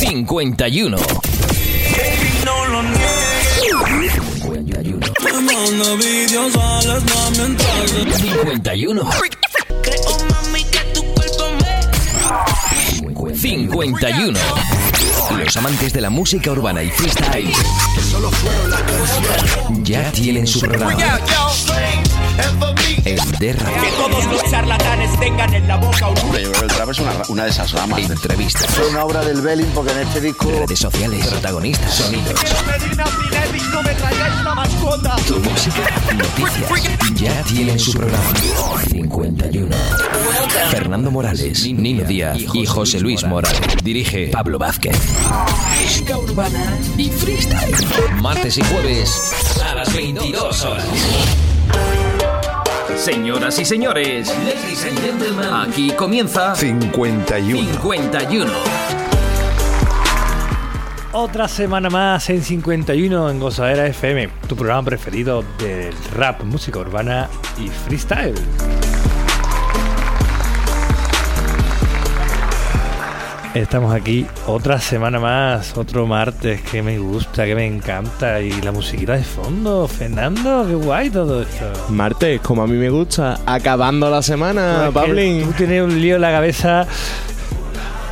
51. No lo niegues. 51. Me manda vídeos a las manos mientras 51. Creo, mami, que tu cuerpo me 51. Los amantes de la música urbana y freestyle ya tienen su programa en The Radio. Todos los charlatanes tengan en la boca un Hombre, yo creo que el trap es una, una de esas ramas. de- Entrevistas, Es una obra del Belling porque en este disco redes sociales, protagonistas, sonidos, no me traigáis una mascota. tu música, noticias. Ya tienen su programa 51. Fernando Morales, Nino Díaz y José Luis Morales. Dirige Pablo Vázquez. Música urbana y freestyle. Martes y jueves a las 22 horas. Señoras y señores, ladies and gentlemen, aquí comienza 51. 51. Otra semana más en 51 en Gozadera FM, tu programa preferido del rap, música urbana y freestyle. Estamos aquí otra semana más, otro martes que me gusta, que me encanta y la musiquita de fondo, Fernando, qué guay todo esto. Martes, como a mí me gusta, acabando la semana, que Pablín. Tú tienes un lío en la cabeza.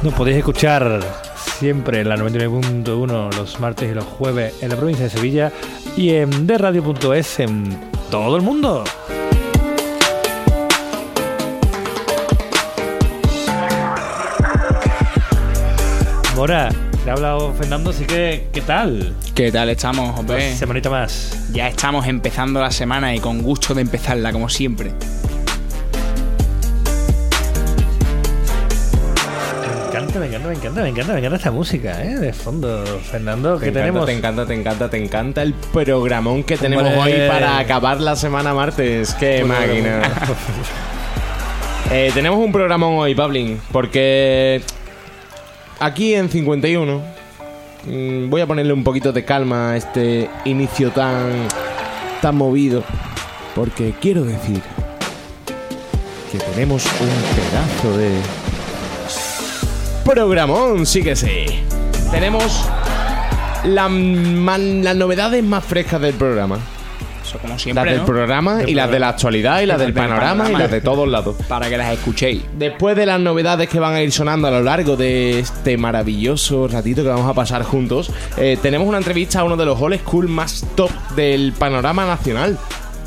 Nos podéis escuchar siempre en la 99.1 los martes y los jueves en la provincia de Sevilla y en derradio.es en todo el mundo. Mora, te ha hablado Fernando, así que ¿qué tal? ¿Qué tal estamos, hombre? Semanita más. Ya estamos empezando la semana y con gusto de empezarla, como siempre. Me encanta, me encanta, me encanta, me encanta, me encanta esta música, ¿eh? De fondo, Fernando, Te que encanta, tenemos... te encanta, te encanta, te encanta el programón que tenemos hoy para acabar la semana martes. ¡Qué Bueno, máquina! Eh, tenemos un programón hoy, Pablin, porque aquí en 51 mm, voy a ponerle un poquito de calma a este inicio tan, tan movido, porque quiero decir que tenemos un pedazo de programón, sí que sí. Tenemos las novedades más frescas del programa. Eso como Las siempre, del ¿no? programa Del y las de la actualidad y las del Del panorama y las de todos lados. Para que las escuchéis. Después de las novedades que van a ir sonando a lo largo de este maravilloso ratito que vamos a pasar juntos, eh, tenemos una entrevista a uno de los old school más top del panorama nacional.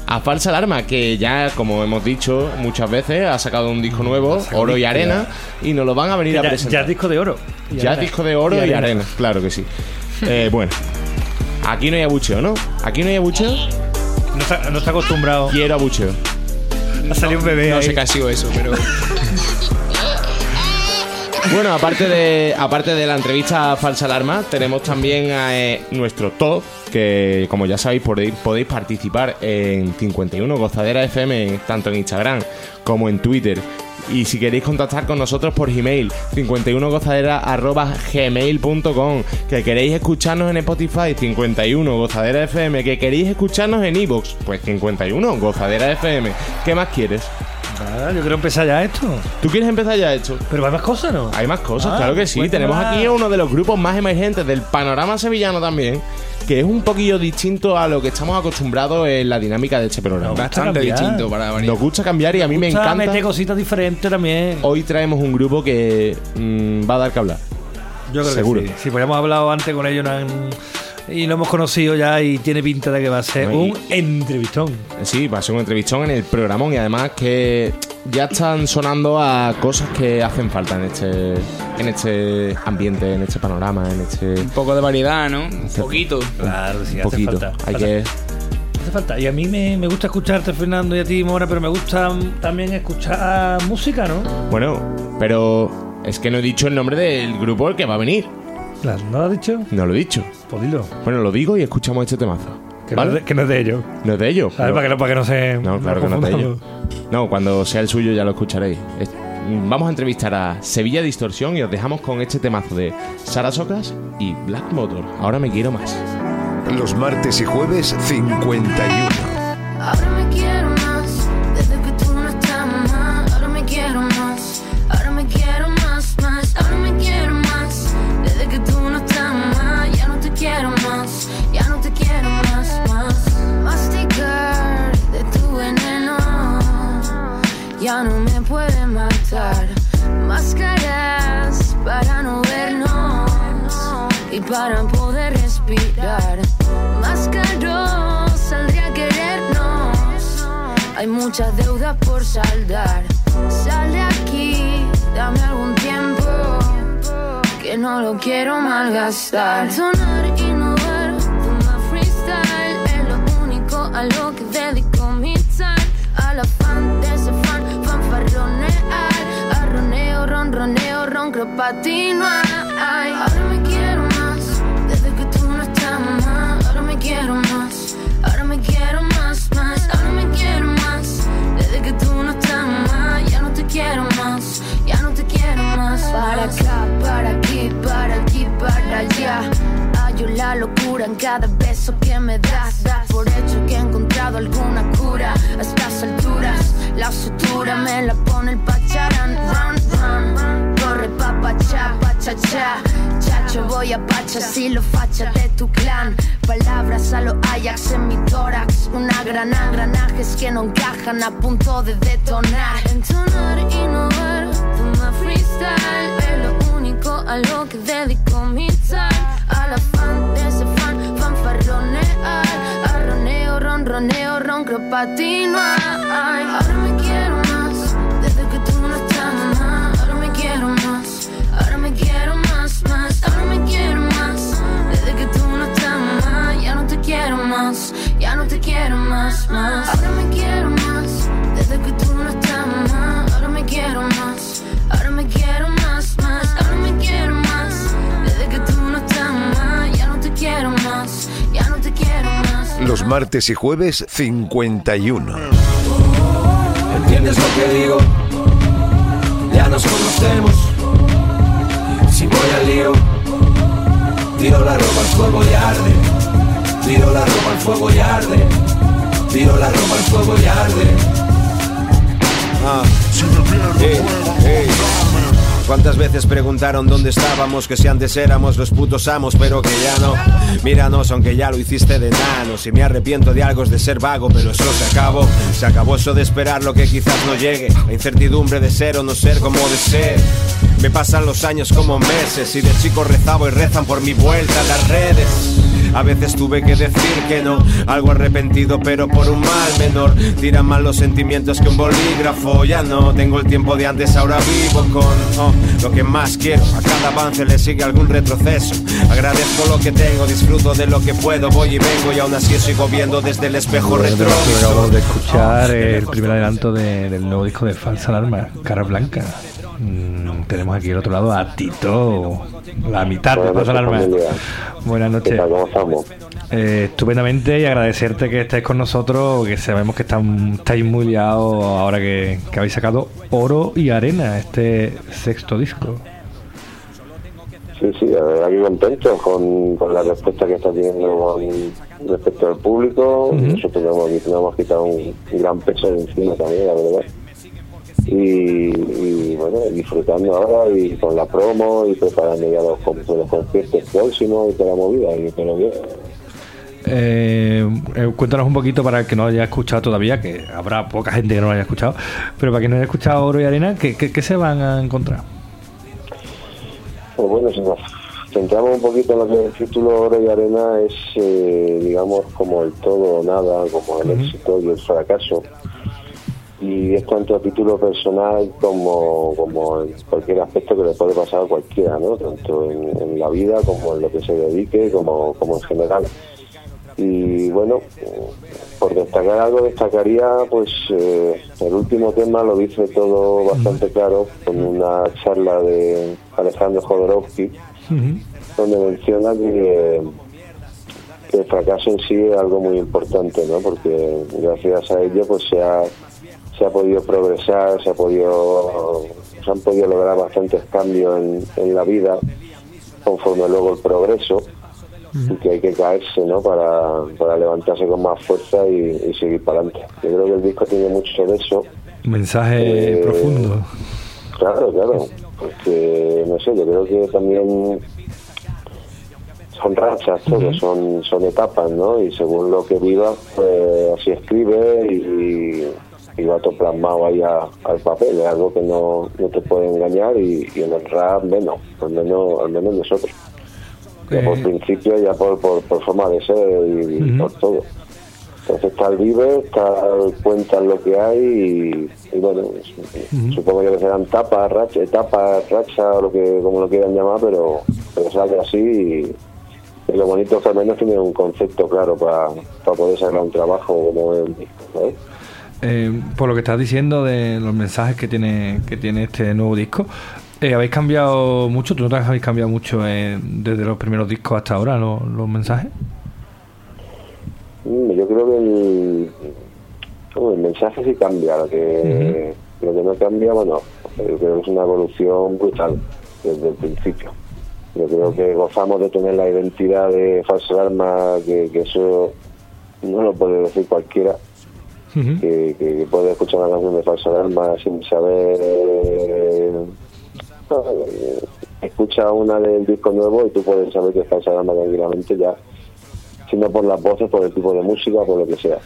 A Falsa Alarma, que ya, como hemos dicho muchas veces, ha sacado un disco nuevo, Oro y Arena, y nos lo van a venir a presentar. ya es disco de oro. Ya arena. disco de oro y arena, arena. claro que sí. Eh, bueno, aquí no hay abucheo, ¿no? Aquí no hay abucheo. No está, no está acostumbrado. Quiero abucheo. Ha salido un bebé No ahí. sé qué ha sido eso, pero. Bueno, aparte de, aparte de la entrevista a Falsa Alarma, tenemos también a, eh, nuestro top, que como ya sabéis podéis, podéis participar en 51 Gozadera FM, tanto en Instagram como en Twitter. Y si queréis contactar con nosotros por Gmail, 51gozadera.gmail.com Que queréis escucharnos en Spotify, 51 Gozadera FM Que queréis escucharnos en Evox, pues 51 Gozadera FM ¿Qué más quieres? Ah, yo quiero empezar ya esto. ¿Tú quieres empezar ya esto? Pero hay más cosas, ¿no? Hay más cosas, Ah, claro que sí. cuéntame Tenemos aquí uno de los grupos más emergentes del panorama sevillano también, que es un poquillo distinto a lo que estamos acostumbrados en la dinámica de este programa. Bastante cambiar. distinto para variar. Nos gusta cambiar y a mí me encanta. meter cositas diferentes también. Hoy traemos un grupo que mm, va a dar que hablar. Yo creo seguro. que sí. Sí, pues hemos hablado antes con ellos no han- y lo hemos conocido ya y tiene pinta de que va a ser un entrevistón. Sí, va a ser un entrevistón en el programón y además que ya están sonando a cosas que hacen falta en este, en este ambiente, en este panorama, en este Un poco de variedad, ¿no? Un poquito. Claro, sí, un hace falta. Hay Hace- que hace falta. Y a mí me, me gusta escucharte, Fernando, y a ti, Mora, pero me gusta también escuchar música, ¿no? Bueno, pero es que no he dicho el nombre del grupo el que va a venir. Claro, ¿No lo has dicho? No lo he dicho. Pues dilo. Bueno, lo digo y escuchamos este temazo. Que, no, es de, que no es de ellos. No es de ellos. ¿Sabes? pero- Para, que no, para que no se. No, claro que no es de ellos. No, cuando sea el suyo ya lo escucharéis. Es- Vamos a entrevistar a Sevilla Distorsión y os dejamos con este temazo de Sara Socas y Black Motor. Ahora me quiero más. Los martes y jueves 51. Ahora me quiero para poder respirar. Más caro saldría querernos. Hay muchas deudas por saldar. Sale aquí, dame algún tiempo que no lo quiero malgastar. Sonar, innovar, tomar freestyle es lo único a lo que dedico mi time. Al afán de ese fan, fanfarronear. Arroneo, ronroneo, ronco patinar. Allá. Hallo la locura en cada beso que me das. Das por hecho que he encontrado alguna cura. A estas alturas, la sutura me la pone el pacharán. Run, run, corre pa' pacha, pacha, cha. Chacho, voy a pacha si lo facha de tu clan. Palabras a lo Ajax en mi tórax. Una gran engranajes que no encajan a punto de detonar. Entonar, innovar, toma freestyle. A lo que dedico mi time. Al afán de ese fan, fanfarronear. Arroneo, ronroneo, ronco patinar. Ahora me quiero más, desde que tú no estás más. Ahora me quiero más, ahora me quiero más, más. Ahora me quiero más, desde que tú no estás más. Ya no te quiero más, ya no te quiero más, más. Ahora me quiero más, desde que tú Los martes y jueves 51. ¿Entiendes lo que digo? Ya nos conocemos. Si voy al lío, tiro la ropa al fuego y arde. Tiro la ropa al fuego y arde. Tiro la ropa al fuego y arde. Ah. Ey, ey. ¿Cuántas veces preguntaron dónde estábamos? Que si antes éramos los putos amos, pero que ya no. Míranos, aunque ya lo hiciste de nano. Si me arrepiento de algo es de ser vago, pero eso se acabó. Se acabó eso de esperar lo que quizás no llegue. La incertidumbre de ser o no ser como de ser. Me pasan los años como meses y de chico rezaba y rezan por mi vuelta las redes. A veces tuve que decir que no, algo arrepentido pero por un mal menor. Tiran mal los sentimientos que un bolígrafo. Ya no tengo el tiempo de antes, ahora vivo con oh, lo que más quiero. A cada avance le sigue algún retroceso. Agradezco lo que tengo, disfruto de lo que puedo. Voy y vengo y aún así sigo viendo desde el espejo retrovisor. Acabamos de escuchar el primer adelanto de- del nuevo disco de Falsa Alarma, Cara Blanca. Mm, tenemos aquí al otro lado a Tito, la mitad de Falsa Alarma. Buenas noches. ¿Cómo estamos? Eh, estupendamente y agradecerte que estés con nosotros, que sabemos que están, estáis muy liados ahora que, que habéis sacado Oro y Arena, este sexto disco. Sí, sí, la verdad que contento con, con la respuesta que está teniendo respecto al público. Ujú. Nosotros nos hemos, nos hemos quitado un gran peso de encima también, la verdad. Disfrutando ahora y con la promo y preparando ya los, los conciertos próximos y toda la movida. Y, pero bien, Eh, eh, cuéntanos un poquito para el que no haya escuchado todavía, que habrá poca gente que no lo haya escuchado, pero para quien no haya escuchado Oro y Arena, ¿qué, qué, qué se van a encontrar? Pues bueno, si nos centramos un poquito en lo que el título Oro y Arena es, eh, digamos, como el todo o nada, como el éxito y el fracaso. Y es tanto a título personal como, como en cualquier aspecto que le puede pasar a cualquiera, ¿no? Tanto en, en la vida como en lo que se dedique, como, como en general. Y bueno, por destacar algo, destacaría pues eh, el último tema lo dice todo bastante claro con una charla de Alejandro Jodorowsky donde menciona que, que el fracaso en sí es algo muy importante, ¿no? Porque gracias a ello pues se ha, se ha podido progresar, se ha podido se han podido lograr bastantes cambios en, en la vida conforme luego el progreso y que hay que caerse ¿no? para, para levantarse con más fuerza y, y seguir para adelante. Yo creo que el disco tiene mucho de eso. Mensaje Eh, profundo. Claro, claro, porque no sé, yo creo que también son rachas, todo, son, son etapas, ¿no? Y según lo que viva, pues así escribe y, y va todo plasmado ahí a- al papel, es algo que no, no te puede engañar y, y en el rap menos, al menos, al menos nosotros. Ya por Eh, principio, ya por, por, por forma de ser y, y por todo. Entonces está el vive, está cuentan lo que hay y, y bueno, supongo yo que serán tapas, racha, tapas, racha o lo que como lo quieran llamar, pero, pero sale así y, y lo bonito es que al menos tiene un concepto claro para poder sacar un trabajo como el disco, ¿sabes? Eh, por lo que estás diciendo de los mensajes que tiene, que tiene este nuevo disco, eh, ¿habéis cambiado mucho? ¿Tú notas que habéis cambiado mucho eh, desde los primeros discos hasta ahora los, los mensajes? Mm, Yo creo que el, el mensaje sí cambia, lo que, lo que no cambia, bueno, yo creo que es una evolución brutal desde el principio. Yo creo que gozamos de tener la identidad de falsa alarma, que, que eso no lo puede decir cualquiera, que, que- que puede escuchar una canción de falsa alarma sin saber... eh, escucha una del disco nuevo y tú puedes saber que es falsa alarma tranquilamente ya sino por las voces, por el tipo de música, por lo que sea.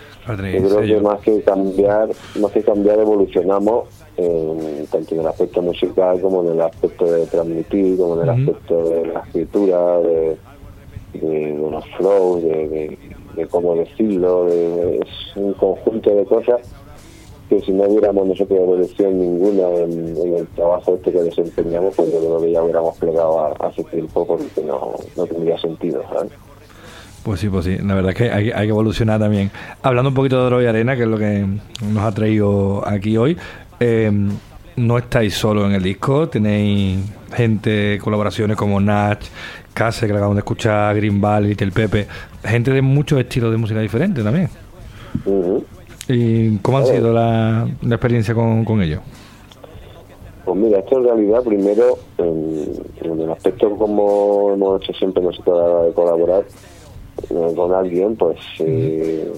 Yo creo que más que cambiar, más que cambiar evolucionamos en- tanto en el aspecto musical como en el aspecto de transmitir, como en el aspecto de la escritura, de, de, de los flows, de, de- de cómo decirlo, de- es un conjunto de cosas que si no hubiéramos nosotros evolución ninguna en, el trabajo este que desempeñamos, pues yo creo que ya hubiéramos plegado hace tiempo porque no, no tendría sentido. Pues sí, pues sí, la verdad es que hay, hay que evolucionar también. Hablando un poquito de Droga y Arena, que es lo que nos ha traído aquí hoy, eh, no estáis solo en el disco, tenéis gente, colaboraciones como Nach, Case, que le acabamos de escuchar, Green Valley, Little Pepe, gente de muchos estilos de música diferentes también. ¿Y cómo ha sido la, la experiencia con, con ellos? Pues mira, esto en realidad primero, en, en el aspecto como hemos hecho siempre nosotros a la hora de colaborar eh, con alguien, pues eh,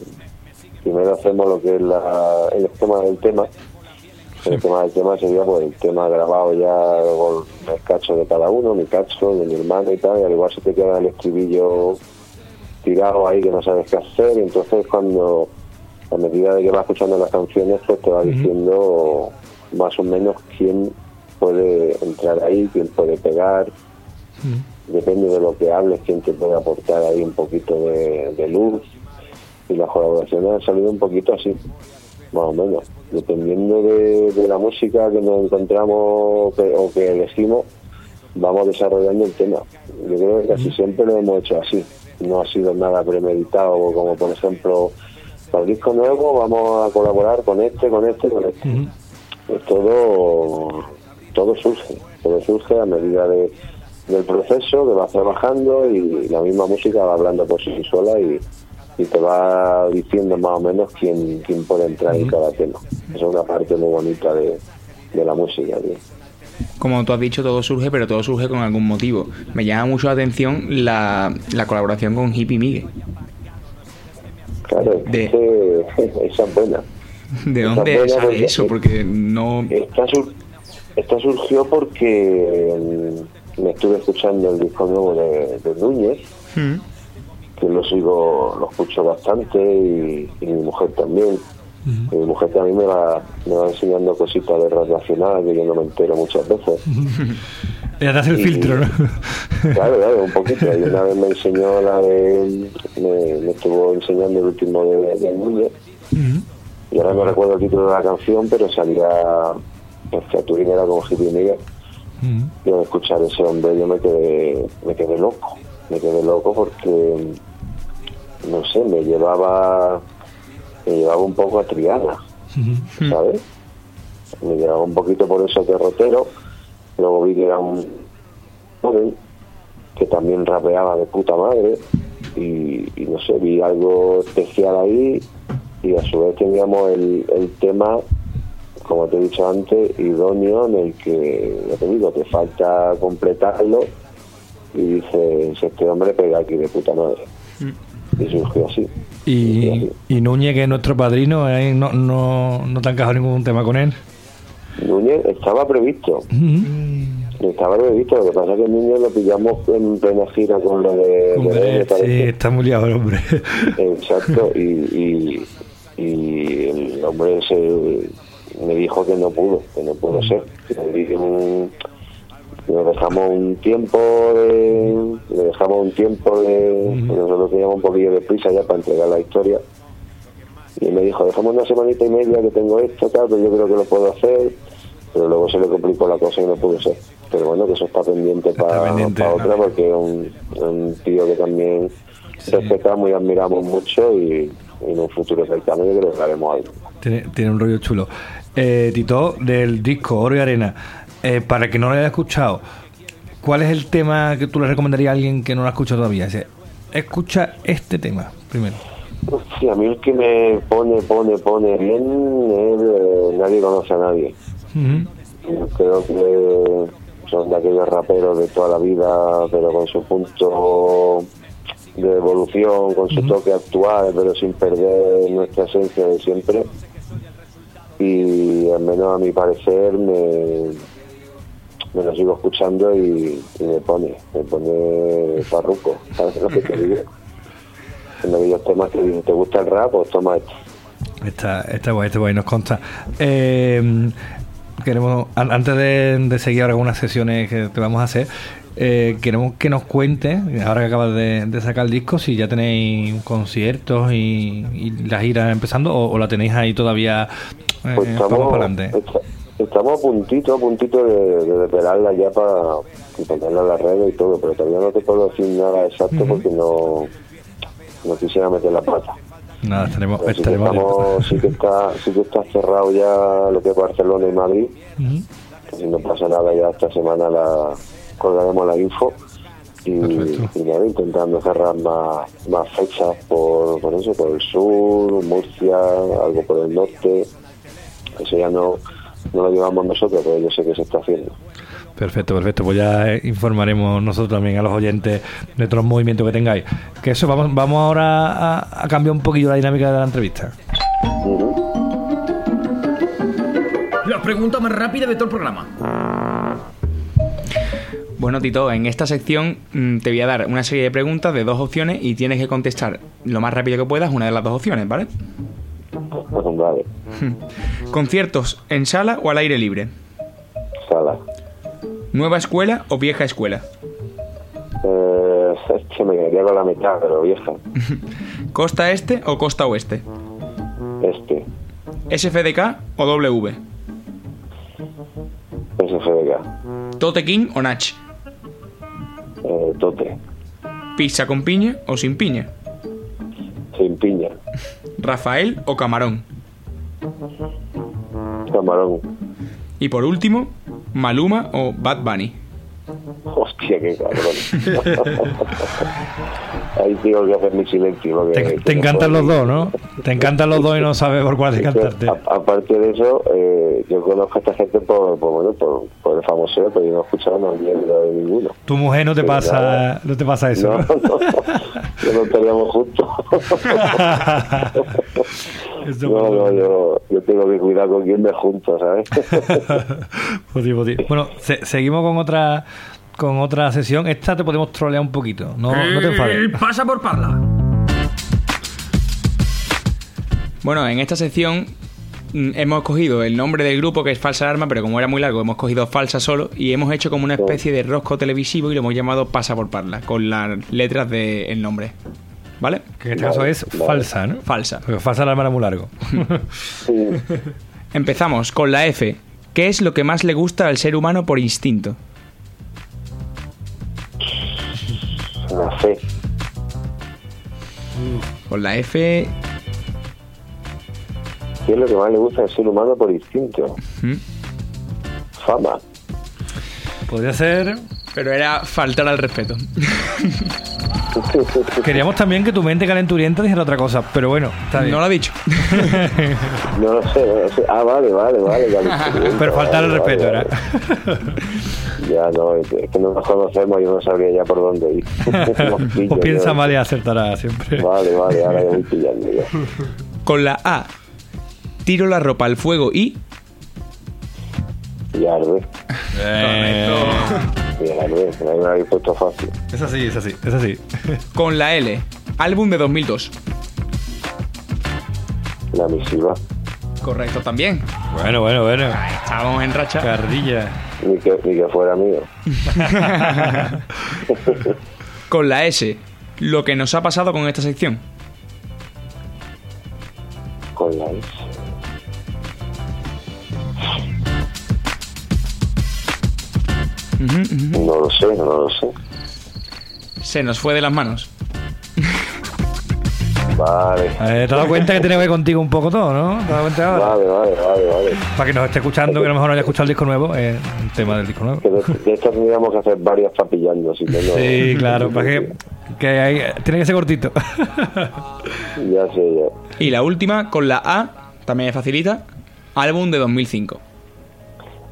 primero hacemos lo que es la, el esquema del tema. El esquema del tema sería pues el tema grabado ya con el cacho de cada uno, mi cacho, de mi hermano y tal, y al igual se te queda el estribillo tirado ahí que no sabes qué hacer, y entonces cuando a medida de que vas escuchando las canciones, pues te va diciendo más o menos quién puede entrar ahí, quién puede pegar, depende de lo que hables, quién te puede aportar ahí un poquito de, de luz. Y las colaboraciones han salido un poquito así, más o menos. Dependiendo de, de la música que nos encontramos que- o que elegimos, vamos desarrollando el tema. Yo creo que casi siempre lo hemos hecho así. No ha sido nada premeditado, como por ejemplo, para el disco nuevo vamos a colaborar con este, con este, con este. Pues todo todo surge, todo surge a medida de, del proceso que vas trabajando y la misma música va hablando por sí sola y, y te va diciendo más o menos quién, quién puede entrar en cada tema. Esa es una parte muy bonita de, de la música. Como tú has dicho, todo surge, pero todo surge con algún motivo. Me llama mucho la atención la, la colaboración con Hippie Miguel. Claro, ese- esa es buena. ¿De Esa dónde buena sale eso? Porque no... Esta, sur- esta surgió porque mm, me estuve escuchando el disco nuevo de, de Núñez, Mm. Que lo sigo, lo escucho bastante y, y mi mujer también. Mi mujer también me va, me va enseñando cositas de rap nacional que yo no me entero muchas veces. Te hace el Y- filtro, ¿no? Claro, claro, un poquito. Y una vez me enseñó la de. Me, me estuvo enseñando el último de, de Núñez. Y ahora no recuerdo el título de la canción, pero salía. El featuring era con Hippie Miguel. Y al escuchar ese hombre yo me quedé, me quedé loco. Me quedé loco porque. No sé, me llevaba. Me llevaba un poco a Triana, ¿sabes? Me llevaba un poquito por eso derrotero. Luego vi que era un joven que también rapeaba de puta madre y, y no sé, vi algo especial ahí y a su vez teníamos el, el tema, como te he dicho antes, idóneo en el que, ya te digo, te falta completarlo y dices, este hombre pega aquí de puta madre. Y surgió así. Y, y Núñez, que es nuestro padrino, ¿eh? no, no, no te ha encajado ningún tema con él. Núñez estaba previsto. Estaba previsto, lo que pasa es que Núñez lo pillamos en plena gira con lo de... Hombre, de- sí, está muy liado el hombre. Exacto, y, y, y el hombre se, me dijo que no pudo, que no pudo ser. Un- le dejamos un tiempo de, le dejamos un tiempo de, nosotros teníamos un poquillo de prisa ya para entregar la historia y me dijo, dejamos una semanita y media que tengo esto, tal, pero yo creo que lo puedo hacer, pero luego se le complicó la cosa y no pudo ser. Pero bueno, que eso está pendiente para, para otra porque es un, un tío que también respetamos y admiramos mucho y, y en un futuro cercano yo creo que haremos algo. Tiene, tiene un rollo chulo. Eh, Tito, del disco Oro y Arena, eh, para que no lo haya escuchado, ¿cuál es el tema que tú le recomendarías a alguien que no lo ha escuchado todavía? Escucha este tema primero. Sí, a mí el que me pone, pone, pone bien es eh, Nadie conoce a nadie. Yo Creo que son de aquellos raperos de toda la vida, pero con su punto de evolución, con su toque actual, pero sin perder nuestra esencia de siempre. Y al menos a mi parecer me, me lo sigo escuchando y, y me pone, me pone parruco, ¿sabes lo que te digo? En aquellos temas que dicen, ¿te gusta el rap? Pues toma esto. Está, está guay, está guay, nos consta. Eh, queremos, an- antes de, de seguir ahora unas sesiones que te vamos a hacer, eh, queremos que nos cuente, ahora que acabas de, de sacar el disco, si ya tenéis conciertos y, y la gira empezando o, o la tenéis ahí todavía eh, Pues vamos estamos, para adelante. Estamos a puntito, a puntito de, de desvelarla ya para ponerla en las redes y todo, pero todavía no te puedo decir nada exacto porque no, no quisiera meter la pata. Nada, estaremos, Pero sí, que estaremos estamos, sí, que está, sí que está cerrado ya lo que es Barcelona y Madrid. Si no pasa nada ya esta semana la colgaremos la info y, y nada, intentando cerrar más, más fechas por, por eso, por el sur, Murcia, algo por el norte. Eso ya no, no lo llevamos nosotros, pero yo sé que se está haciendo. Perfecto, perfecto. Pues ya eh, informaremos nosotros también a los oyentes de todos los movimientos que tengáis. Que eso, vamos, vamos ahora a, a cambiar un poquillo la dinámica de la entrevista. La pregunta más rápida de todo el programa. Bueno, Tito, en esta sección mm, te voy a dar una serie de preguntas de dos opciones y tienes que contestar lo más rápido que puedas una de las dos opciones, ¿vale? ¿Conciertos en sala o al aire libre? sala. ¿Nueva escuela o vieja escuela? Eh, es que me quedaría con la mitad, pero vieja. ¿Costa este o costa oeste? Este, ¿SFDK o W? SFDK, ¿Tote King o Nach? eh, Tote, ¿Pizza con piña o sin piña? sin piña, ¿Rafael o Camarón? Camarón. Y por último, ¿Maluma o Bad Bunny? Hostia, qué cabrón. Ahí tengo que hacer mi silencio. porque- Te, que te no encantan los dos, ¿no? Te encantan los dos y no sabes por cuál decantarte. A- aparte de eso, eh, yo conozco a esta gente por, por, bueno, por, por el famoso, pero yo no he escuchado mierda de ninguno. Tu mujer no te Pero pasa, nada. no te pasa eso. No, ¿no? no, yo no estaríamos juntos. no, no, yo, yo tengo que cuidar con quién me junto, ¿sabes? Pues sí, pues sí. Bueno, se- seguimos con otra con otra sesión. Esta te podemos trolear un poquito. No, no te enfades. Eh, Pasa por parla. Bueno, en esta sección mm, hemos cogido el nombre del grupo que es Falsa Alarma, pero como era muy largo, hemos cogido Falsa solo y hemos hecho como una especie de rosco televisivo y lo hemos llamado Pasa por Parla, con las letras del nombre. ¿Vale? Que en este caso es falsa, ¿no? Falsa. Porque falsa la era muy largo. Empezamos con la F. ¿Qué es lo que más le gusta al ser humano por instinto? La fe. Con la F. ¿Qué es lo que más le gusta al ser humano por instinto? ¿Mm? Fama. Podría ser. Pero era faltar al respeto. Queríamos también que tu mente calenturienta dijera otra cosa, pero bueno, está bien. No lo ha dicho. No lo sé, no lo sé. Ah, vale, vale, vale. vale. Pero faltar el Vale, respeto vale, era. Ya no, es que no nos conocemos, yo no sabría ya por dónde ir. Pillo, o piensa mal y acertará siempre. Vale, vale, ahora ya voy pillando ya. Con la A. Tiro la ropa al fuego y. Y arde. Me la habéis puesto fácil. Es así, es así, es así. Con la L. Álbum de 2002. La misiva. Correcto también. Bueno, bueno, bueno. Estábamos en racha. Carrilla. Ni que, ni que fuera mío. Con la S, lo que nos ha pasado con esta sección. Con la S. No lo sé, no lo sé. Se nos fue de las manos. Vale. Eh, ¿Te has dado cuenta que tiene que ver contigo un poco todo, no? ¿Te has dado cuenta ahora? Vale, vale, vale, vale. Para que nos esté escuchando, que a lo mejor no haya escuchado el disco nuevo, es un tema del disco nuevo. Que de, de estas tendríamos que hacer varias papillando, no. Sí, claro, para que, que hay- tiene que ser cortito. Ya sé, ya. Y la última, con la A, también es facilita. Álbum de 2005.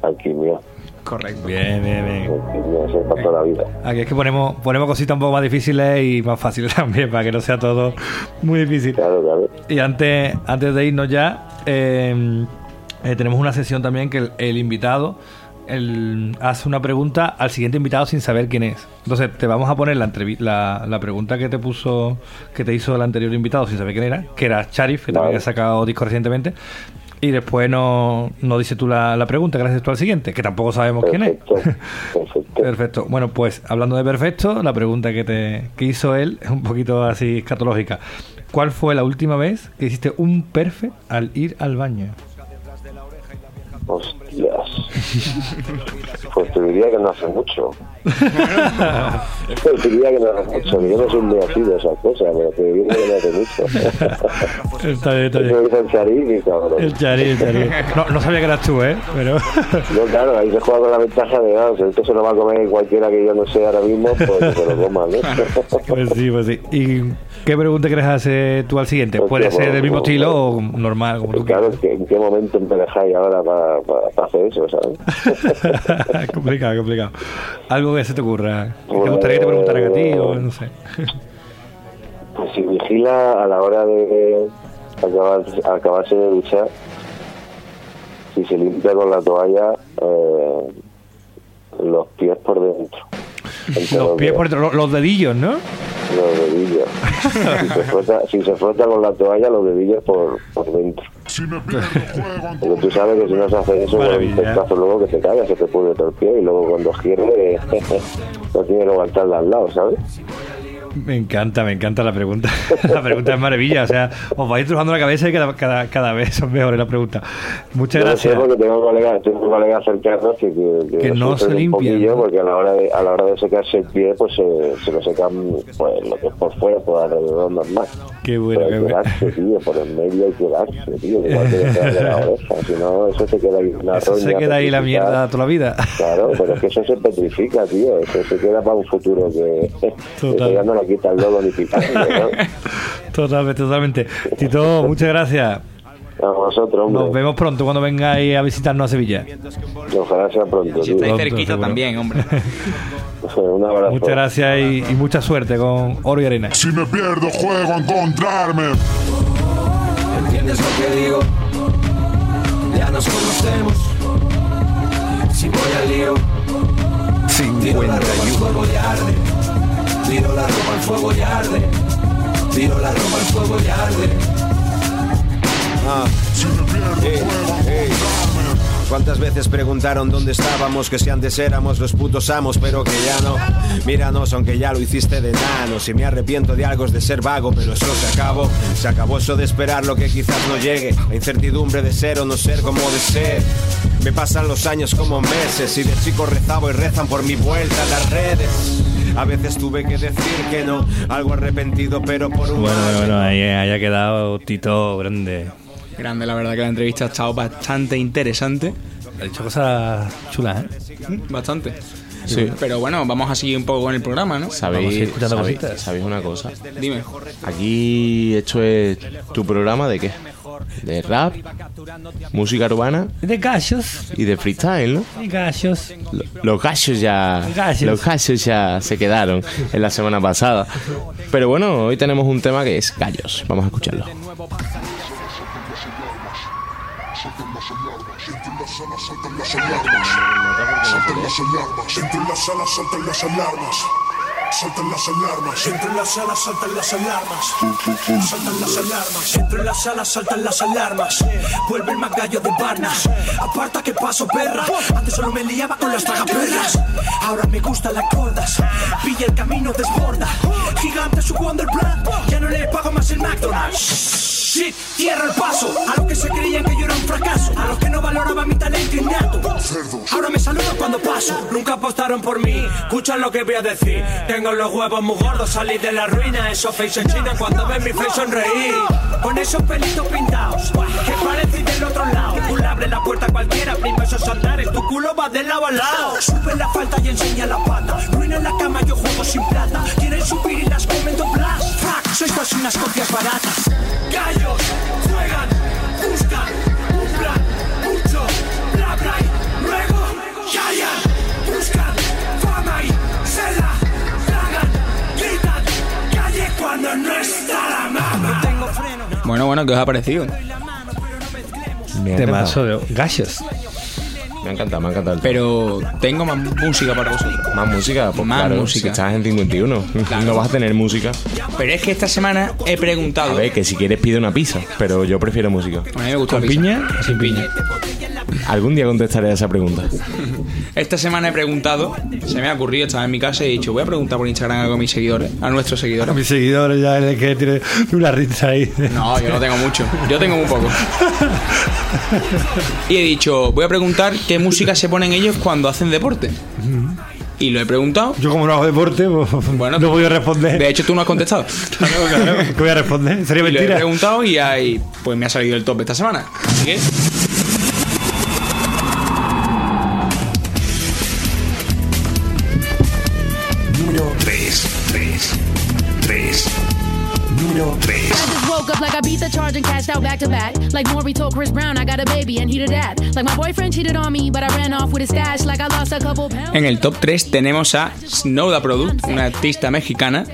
Alquimia. Correcto. Bien, bien, bien. Alquimia, eso es para toda la vida. Aquí es que ponemos, ponemos cositas un poco más difíciles y más fáciles también, para que no sea todo muy difícil. Claro, claro. Y antes, antes de irnos ya, eh, eh, tenemos una sesión también que el, el invitado el- hace una pregunta al siguiente invitado sin saber quién es. Entonces te vamos a poner la, la, la pregunta que te puso, que te hizo el anterior invitado sin saber quién era, que era Charif, que también ha sacado disco recientemente. Y después nos no dice tú la, la pregunta, gracias tú al siguiente, que tampoco sabemos quién es. Perfecto. Bueno, pues hablando de perfecto, la pregunta que te que hizo él es un poquito así escatológica. ¿Cuál fue la última vez que hiciste un perfect al ir al baño? Pues te diría que no hace mucho. te diría que no hace mucho. que Yo no soy muy así de esas cosas, pero te diría que no hace mucho. Está bien, está bien. El Charín y cabrón. El chari, el chari. No, no sabía que eras tú, ¿eh? Pero... No, claro, ahí se juega con la ventaja de, ah, si esto se lo va a comer cualquiera que yo no sé ahora mismo, pues se lo coma, ¿no? Pues sí, pues sí. ¿Y qué pregunta quieres hacer tú al siguiente? Puede Hostia, ser del mismo estilo o normal, como tú Claro, ¿en qué, en qué momento me dejáis ahora para, para, para hacer eso, ¿sabes? complicado, complicado. Algo que se te ocurra. ¿Te gustaría que te preguntaran a ti o no sé? Pues si vigila a la hora de acabar, acabarse de duchar, si se limpia con la toalla eh, los pies por dentro. Los pies por dentro, los, los dedillos, ¿no? Los dedillos. si, se frota, si se frota con la toalla, los dedillos por, por dentro. Porque tú sabes que si no se hace eso, con el luego que te cagas, se te pudre todo el pie y luego cuando gire, no tiene que aguantarla al lado, ¿sabes? Me encanta, me encanta la pregunta. La pregunta es maravilla. O sea, os vais trujando la cabeza y cada, cada, cada vez son mejores la pregunta. Muchas Yo gracias. porque tengo colegas, tengo colegas cercanos que, que, Que no se limpian, porque a la hora de a la hora de secarse el pie pues se, se lo secan pues lo que es por fuera por alrededor normal Qué bueno, pero hay que bueno. darse tío por el medio hay que darse tío igual que detrás de la oreja si no eso se queda ahí una Eso se queda ahí la mierda toda la vida. Claro, pero es que eso se petrifica, tío. Eso se queda para un futuro que, que ya no lo quita el lobo ni ¿no? Totalmente, totalmente. Tito, muchas gracias. A vosotros, hombre. Nos vemos pronto cuando vengáis a visitarnos a Sevilla. Ojalá sea pronto. Si estáis cerquita también, hombre. Un abrazo. Muchas gracias y, y mucha suerte con Oro y Arena. Si me pierdo, juego a encontrarme. ¿Entiendes lo que digo? Ya nos conocemos. Si voy al lío, tiro la ropa al fuego y arde. Tiro la ropa al fuego y arde. Tiro la ropa al fuego y arde. ¿Cuántas veces preguntaron dónde estábamos? Que si antes éramos los putos amos, pero que ya no. Míranos, aunque ya lo hiciste de nano. Si me arrepiento de algo es de ser vago, pero eso se acabó. Se acabó eso de esperar lo que quizás no llegue. La incertidumbre de ser o no ser como de ser. Me pasan los años como meses y de chico rezaba y rezan por mi vuelta a las redes. A veces tuve que decir que no, algo arrepentido, pero por un Bueno, bueno, bueno, ahí, ahí ha quedado Tito grande. Grande, la verdad que la entrevista ha estado bastante interesante. Ha dicho cosas chulas, ¿eh? Bastante. Sí. Pero bueno, vamos a seguir un poco con el programa, ¿no? ¿Sabéis, sabéis, sabéis una cosa? Dime. Aquí esto es tu programa de qué? De rap, música urbana De gallos, y de freestyle, ¿no? de gallos. Lo- Los gallos ya. Gallos. Los gallos ya se quedaron en la semana pasada. Pero bueno, hoy tenemos un tema que es gallos. Vamos a escucharlo. Saltan las alarmas. Entre las alas saltan las alarmas. saltan las alarmas. Entro en la sala, saltan las alarmas. Saltan las alarmas. Entro en la sala, saltan las alarmas. Vuelve el magallo de Barnas. Aparta que paso, perra. Antes solo me liaba con las tragaperras. Ahora me gustan las gordas. Pilla el camino, desborda. Gigante su Wonderbrand. Ya no le pago más el McDonald's. Shit, cierra el paso. A los que se creían que yo era un fracaso. A los que no valoraban mi talento innato. Ahora me saludan cuando paso. Nunca apostaron por mí. Escuchan lo que voy a decir. Tengo los huevos muy gordos, salí de la ruina. Esos face en China cuando ven mi face sonreír. Con esos pelitos pintados. Que parecen del otro lado. Tú le abres la puerta a cualquiera, primo esos andares. Tu culo va de lado a lado. Sube la falta y enseña la pata. Ruina en la cama, yo juego sin plata. Quieren subir y las comen doblas. Fuck, sois todas unas copias baratas. Gallos, juegan, buscan, un plan, mucho, bla bla y luego callan, buscan, fama y se la tragan, gritan, calle cuando no está la mama. Bueno, bueno, ¿qué os ha parecido? Me ha Temazo de Gallos. Me ha encantado, me ha encantado. Pero tengo más música para vosotros. Más música, pues Más claro, música. si estás en 51, no vas a tener música. Pero es que esta semana he A preguntado. ver, que si quieres pide una pizza, pero yo prefiero música. A mí me gusta ¿Con la pizza. piña sin piña? Algún día contestaré a esa pregunta. Esta semana he preguntado, se me ha ocurrido, estaba en mi casa y he dicho, voy a preguntar por Instagram algo a mis seguidores, a nuestros A seguidores. mis seguidores ya es que tiene una risa ahí. No, yo no tengo mucho, yo tengo muy poco. Y he dicho, voy a preguntar qué música se ponen ellos cuando hacen deporte. Y lo he preguntado. Yo como no hago deporte, pues, Bueno, no voy a responder. De hecho, tú no has contestado. Claro, claro, ¿qué voy a responder? Sería Y lo he mentira. preguntado y ahí, pues me ha salido el top esta semana. Así que And cashed out back to back. Like Maury told Chris Brown, I got a baby and he the dad. Like my boyfriend cheated on me, but I ran off with his stash. Like I lost a couple pounds. en el top 3 tenemos a Snowda Product, una artista mexicana,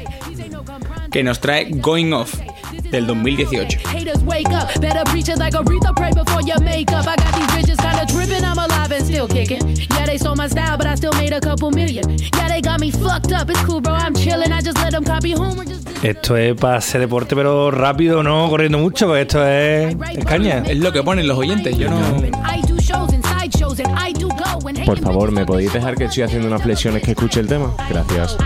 que nos trae Going Off del 2018. Haters wake up, better preach it like Aretha, pray before your makeup. I got these bitches kinda tripping, I'm alive and still kicking. Yeah, they stole my style, but I still made a couple million. Yeah, they got me fucked up, it's cool, bro, I'm chilling. I just let them copy Homer, just Esto es para hacer deporte, pero rápido, no corriendo mucho, porque esto es, es caña. Es lo que ponen los oyentes, yo no... Por favor, ¿me podéis dejar que estoy haciendo unas flexiones que escuche el tema? Gracias.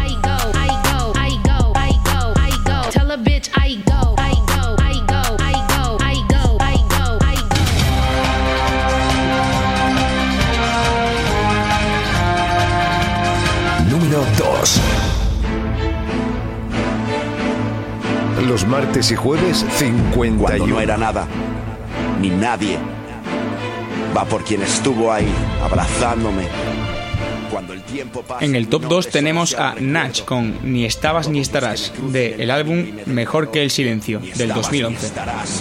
Los martes y jueves, 51. Cuando no era nada, ni nadie. Va por quien estuvo ahí, abrazándome. Cuando. En el top 2 tenemos a Natch con Ni estabas ni estarás, del álbum Mejor que el silencio, del 2011.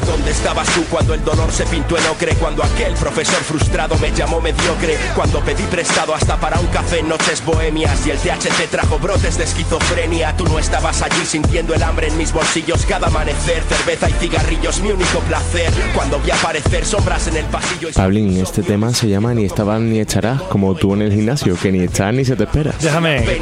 ¿Dónde estabas tú cuando el dolor se pintó en ocre? Cuando aquel profesor frustrado me llamó mediocre. Cuando pedí prestado hasta para un café en noches bohemias y el THC trajo brotes de esquizofrenia. Tú no estabas allí sintiendo el hambre en mis bolsillos cada amanecer. Cerveza y cigarrillos, mi único placer. Cuando vi aparecer sombras en el pasillo y Pablín, este tema se llama Ni estabas ni estarás, como tú en el gimnasio, que ni ni se te espera. Déjame. Estoy,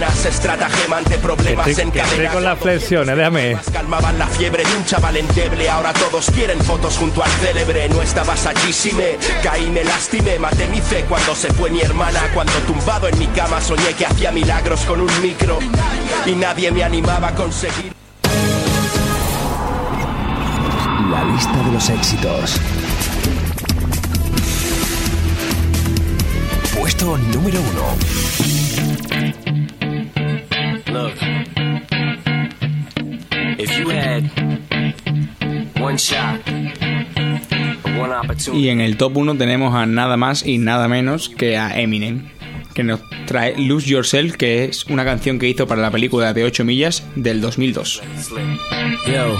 que con las flexiones, déjame. Calmaban la fiebre de un chaval endeble Ahora todos quieren fotos junto al célebre No estabas allí si me caí, me lastimé Maté mi fe cuando se fue mi hermana Cuando tumbado en mi cama soñé que hacía milagros con un micro Y nadie me animaba a conseguir La lista de los éxitos. Puesto número 1. Look, if you had one shot, one opportunity. Y en el top 1 tenemos a nada más y nada menos que a Eminem, que nos trae Lose Yourself, que es una canción que hizo para la película de 8 millas del 2002. Yo.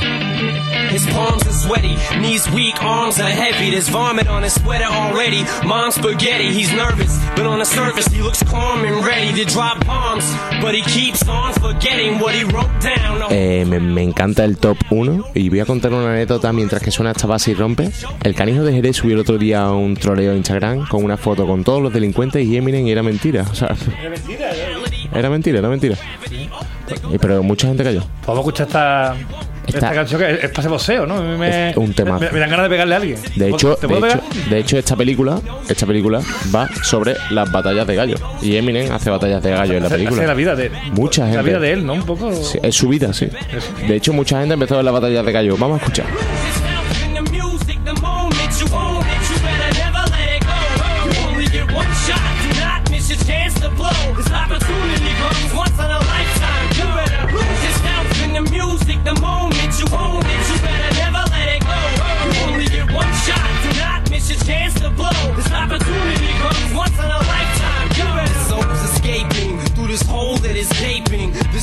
His palms are sweaty, knees weak, arms are heavy. There's vomit on his sweater already. Mom's spaghetti, he's nervous, but on the surface he looks calm and ready to drop bombs. But he keeps on forgetting what he wrote down. Eh, me, me encanta el top 1 y voy a contar una anécdota mientras que suena esta base y rompe. El canijo de Jerez subió el otro día un troleo de Instagram con una foto con todos los delincuentes y Eminem y era mentira. O sea, era mentira, era mentira. Y- Pero mucha gente cayó. Vamos a escuchar esta, Esta- esta canción que es, es para ese boxeo, ¿no? A mí me, Es un temazo. me, me dan ganas de pegarle a alguien. De hecho, ¿Te de hecho, pegar? de hecho, esta película, esta película va sobre las batallas de gallo. Y Eminem hace batallas de gallo en la película. hace la vida de Mucha gente. La vida de él, ¿no? Un poco. Sí, es su vida, sí. De hecho, mucha gente empezó en las batallas de gallo. Vamos a escuchar.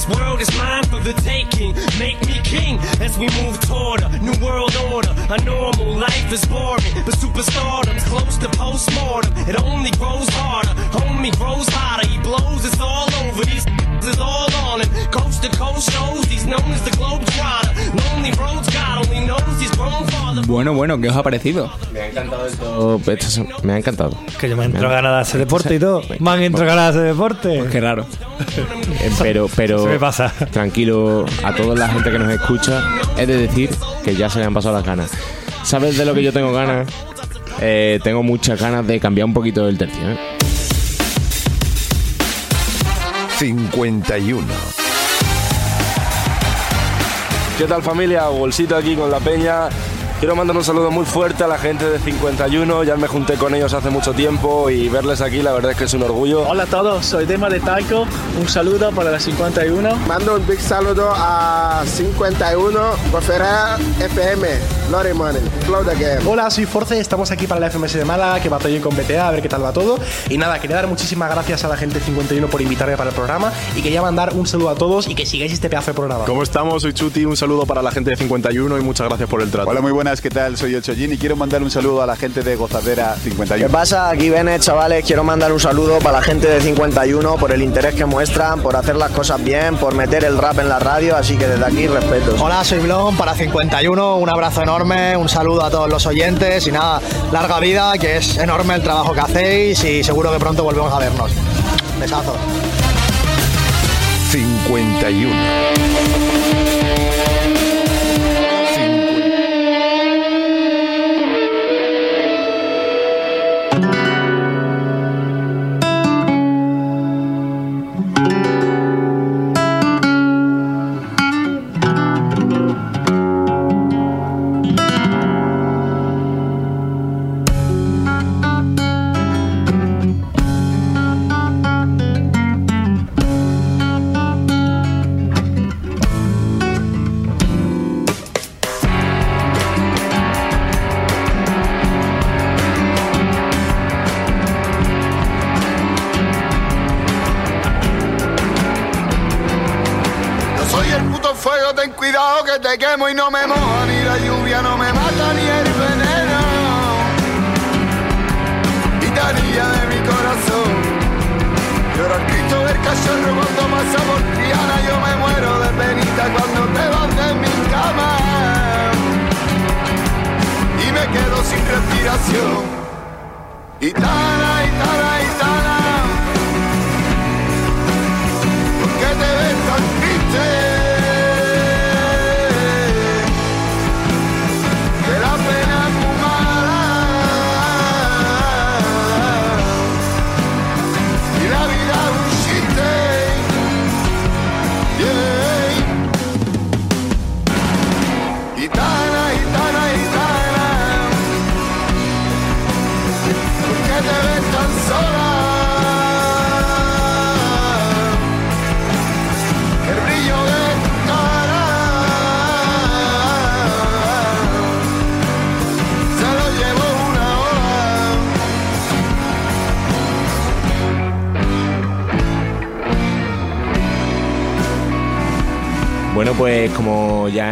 This world is mine for the taking. Make me king as we move toward a new world order. A normal life is boring, but superstardom's close to postmortem. It only grows harder, homie grows hotter. He blows, it's all over. These is all on him. Coast to coast shows, he's known as the globe trotter. Lonely roads, God only knows he's grown farther. Bueno, bueno, ¿qué os ha parecido? Me ha encantado esto. esta se- me ha encantado. Que yo me entro ganas de hacer deporte y todo. Me han entrado ganas de hacer deporte. Qué raro. Eh, Pero, pero Se me pasa. tranquilo, a toda la gente que nos escucha, es de decir que ya se le han pasado las ganas. ¿Sabes de lo que yo tengo ganas? Eh, tengo muchas ganas de cambiar un poquito el tercio. ¿eh? 51. ¿Qué tal familia? Bolsito aquí con la peña. Quiero mandar un saludo muy fuerte a la gente de 51. Ya me junté con ellos hace mucho tiempo y verles aquí la verdad es que es un orgullo. Hola a todos, soy Dema de Taiko. Un saludo para la 51. Mando un big saludo a 51 Bofera FM, Lori Money, Flow the Game. Hola, soy Force, estamos aquí para la FMS de Málaga, que batallé con BTA, a ver qué tal va todo. Y nada, quería dar muchísimas gracias a la gente de 51 por invitarme para el programa y quería mandar un saludo a todos y que sigáis este pedazo de programa. ¿Cómo estamos? Soy Chuti, un saludo para la gente de 51 y muchas gracias por el trato. Hola, muy buenas, ¿qué tal? Soy el Chollín y quiero mandar un saludo a la gente de Gozadera 51. ¿Qué pasa? Aquí Bennett, chavales. Quiero mandar un saludo para la gente de 51 por el interés que muestran, por hacer las cosas bien, por meter el rap en la radio. Así que desde aquí, respeto. Hola, soy Blon para 51, un abrazo enorme, un saludo a todos los oyentes y nada, larga vida, que es enorme el trabajo que hacéis y seguro que pronto volvemos a vernos. Besazo. 51. Quemo y no me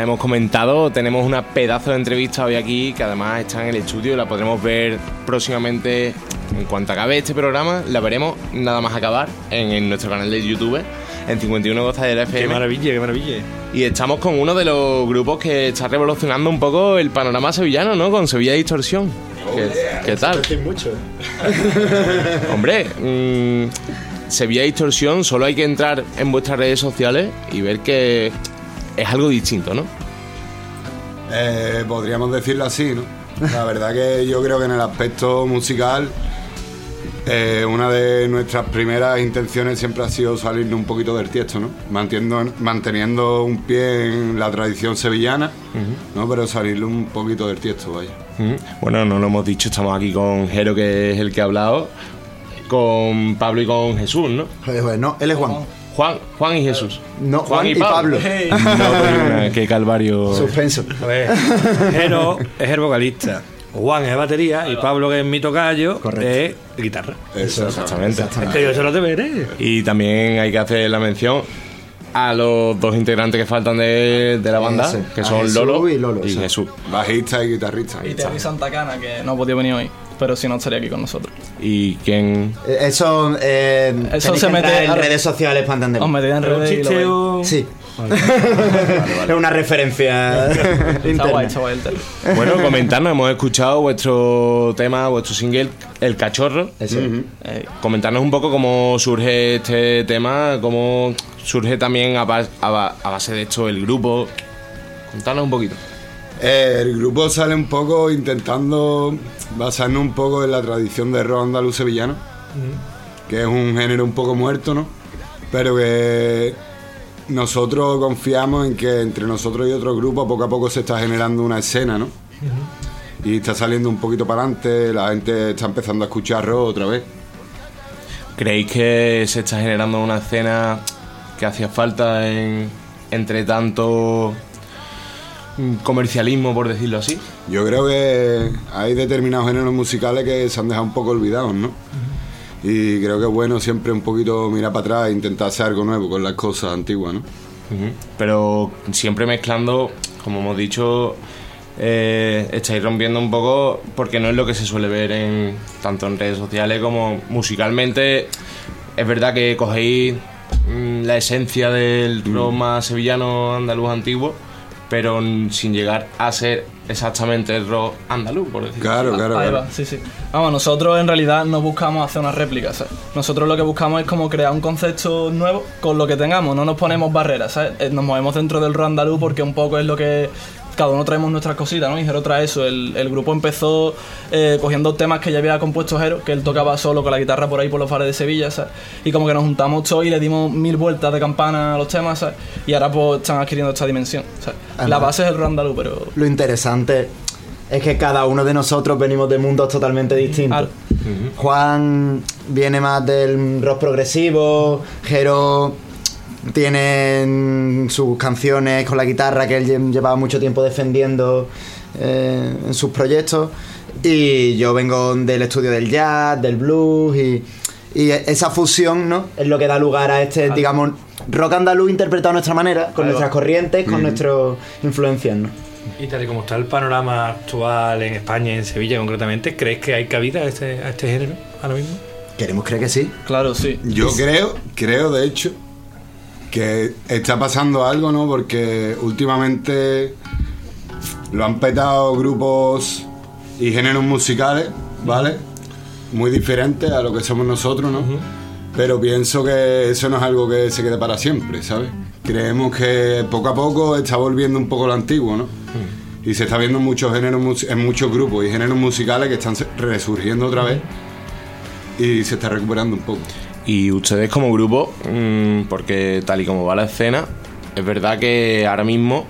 hemos comentado, tenemos una pedazo de entrevista hoy aquí que además está en el estudio. La podremos ver próximamente en cuanto acabe este programa. La veremos nada más acabar en, en nuestro canal de YouTube, en 51 Gozadera FM. Qué maravilla, qué maravilla. Y estamos con uno de los grupos que está revolucionando un poco el panorama sevillano, ¿no? Con Sevilla Distorsión. ¿Qué, qué tal? mucho. Hombre, mm, Sevilla Distorsión, solo hay que entrar en vuestras redes sociales y ver que es algo distinto, ¿no? Eh, podríamos decirlo así, ¿no? La verdad que yo creo que en el aspecto musical eh, una de nuestras primeras intenciones siempre ha sido salirnos un poquito del tiesto, ¿no? Manteniendo, manteniendo un pie en la tradición sevillana, ¿no? Pero salirle un poquito del tiesto, vaya. Bueno, no lo hemos dicho, estamos aquí con Jero, que es el que ha hablado, con Pablo y con Jesús, ¿no? no, él es Juan. Juan, Juan y Jesús. No, Juan y Pablo. No, pero, qué calvario. Suspenso. A ver, Jero es el vocalista. Juan es batería y Pablo, que es mi tocayo, es guitarra. Exactamente. Es que yo se lo deberé. Y también hay que hacer la mención a los dos integrantes que faltan de, de la banda, Ese. que son Jesús Lolo y Lolo. Jesús. Bajista y guitarrista. Y Terry Santa Cana, que no ha podido venir hoy, pero si no estaría aquí con nosotros. ¿Y quién? Eso, eh, Eso se mete en redes sociales para entenderlo. Os metéis en ¿Pero un redes y lo chiste veis. o- Sí. Es una referencia Está guay, está guay el Terry. Bueno, comentarnos, hemos escuchado vuestro tema, vuestro single, El Cachorro. Eso. Eh, comentarnos un poco cómo surge este tema, cómo surge también a, a ba- a base de esto el grupo. Contanos un poquito. Eh, el grupo sale un poco intentando basarnos un poco en la tradición de rock andaluz sevillano, que es un género un poco muerto, ¿no? Pero que nosotros confiamos en que entre nosotros y otros grupos poco a poco se está generando una escena, ¿no? Y está saliendo un poquito para adelante, la gente está empezando a escuchar rock otra vez. ¿Creéis que se está generando una escena que hacía falta en- entre tanto comercialismo, por decirlo así? Yo creo que hay determinados géneros musicales que se han dejado un poco olvidados, ¿no? Y creo que es bueno siempre un poquito mirar para atrás e intentar hacer algo nuevo con las cosas antiguas, ¿no? Ujú. Pero siempre mezclando, como hemos dicho, eh, estáis rompiendo un poco porque no es lo que se suele ver en tanto en redes sociales como musicalmente. Es verdad que cogéis mm, la esencia del rock más sevillano andaluz antiguo, pero sin llegar a ser exactamente el rock andaluz, por decirlo así. Ahí va, sí, sí. Vamos, nosotros en realidad no buscamos hacer una réplica, ¿sabes? Nosotros lo que buscamos es como crear un concepto nuevo con lo que tengamos, no nos ponemos barreras, ¿sabes? Eh, Nos movemos dentro del rock andaluz porque un poco es lo que cada uno traemos nuestras cositas, ¿no? Y Jero trae eso. El, el grupo empezó eh, cogiendo temas que ya había compuesto Jero, que él tocaba solo con la guitarra por ahí por los bares de Sevilla, ¿sabes? Y como que nos juntamos todos y le dimos mil vueltas de campana a los temas, ¿sabes? Y ahora pues están adquiriendo esta dimensión, ¿sabes? La base es el rock andaluz, pero... Lo interesante es que cada uno de nosotros venimos de mundos totalmente distintos. Juan viene más del rock progresivo, Jero tiene sus canciones con la guitarra que él lle- llevaba mucho tiempo defendiendo eh, en sus proyectos y yo vengo del estudio del jazz, del blues y, y esa fusión ¿no? es lo que da lugar a este, digamos, rock andaluz interpretado a nuestra manera, con nuestras corrientes, con Mm. nuestras influencias. ¿no? Y tal y como está el panorama actual en España y en Sevilla concretamente, ¿crees que hay cabida a este, a este género ahora mismo? Queremos creer que sí. Claro, sí. Yo creo, creo de hecho, que está pasando algo, ¿no? Porque últimamente lo han petado grupos y géneros musicales, ¿vale? Muy diferentes a lo que somos nosotros, ¿no? Pero pienso que eso no es algo que se quede para siempre, ¿sabes? Creemos que poco a poco está volviendo un poco lo antiguo, ¿no? Y se está viendo en muchos géneros, en muchos grupos y géneros musicales que están resurgiendo otra vez y se está recuperando un poco. Y ustedes como grupo, mm, porque tal y como va la escena, es verdad que ahora mismo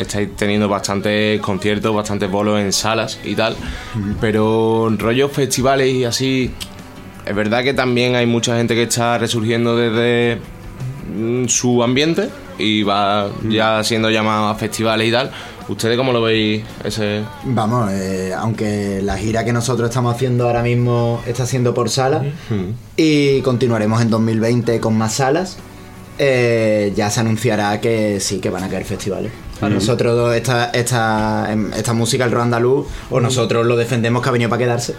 estáis teniendo bastantes conciertos, bastantes bolos en salas y tal, pero en rollos festivales y así, es verdad que también hay mucha gente que está resurgiendo desde mm, su ambiente y va ya siendo llamado a festivales y tal. ¿Ustedes cómo lo veis ese...? Vamos, eh, aunque la gira que nosotros estamos haciendo ahora mismo está siendo por sala y continuaremos en 2020 con más salas, eh, ya se anunciará que sí, que van a caer festivales. Nosotros esta, esta, em, esta música, el rock andaluz, o nosotros lo defendemos que ha venido para quedarse.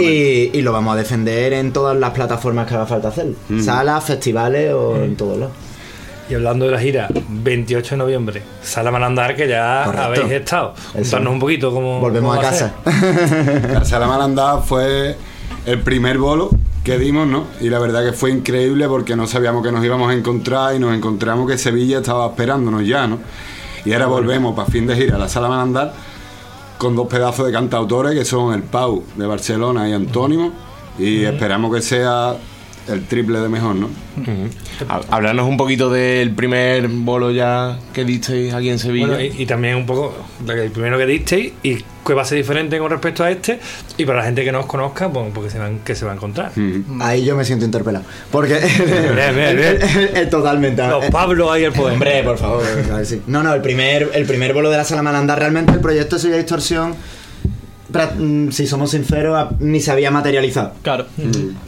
Y, y lo vamos a defender en todas las plataformas que haga falta hacer. Salas, festivales o en todos lados. Y hablando de la gira, 28 de noviembre, Sala Malandar, que ya Correcto. habéis estado. Contarnos un poquito cómo. Volvemos cómo a casa. La Sala Malandá fue el primer bolo que dimos, ¿no? Y la verdad que fue increíble porque no sabíamos que nos íbamos a encontrar y nos encontramos que Sevilla estaba esperándonos ya, ¿no? Y ahora volvemos para fin de gira a la sala Malandar con dos pedazos de cantautores que son el Pau de Barcelona y Antónimo y esperamos que sea el triple de mejor, ¿no? Ha- Hablarnos un poquito del primer bolo ya que disteis aquí en Sevilla. Bueno, y, y también un poco lo que- el primero que disteis y qué va a ser diferente con respecto a este y para la gente que no os conozca, pues, porque se van, que se va a encontrar. Ahí yo me siento interpelado. Porque. Bien, bien, bien. Totalmente. Los Pablo ahí el poder. Hombre, por favor. a ver, sí. No, no, el primer, el primer bolo de la sala Malandar, realmente el proyecto Sevilla Distorsión, si somos sinceros, ni se había materializado. Claro.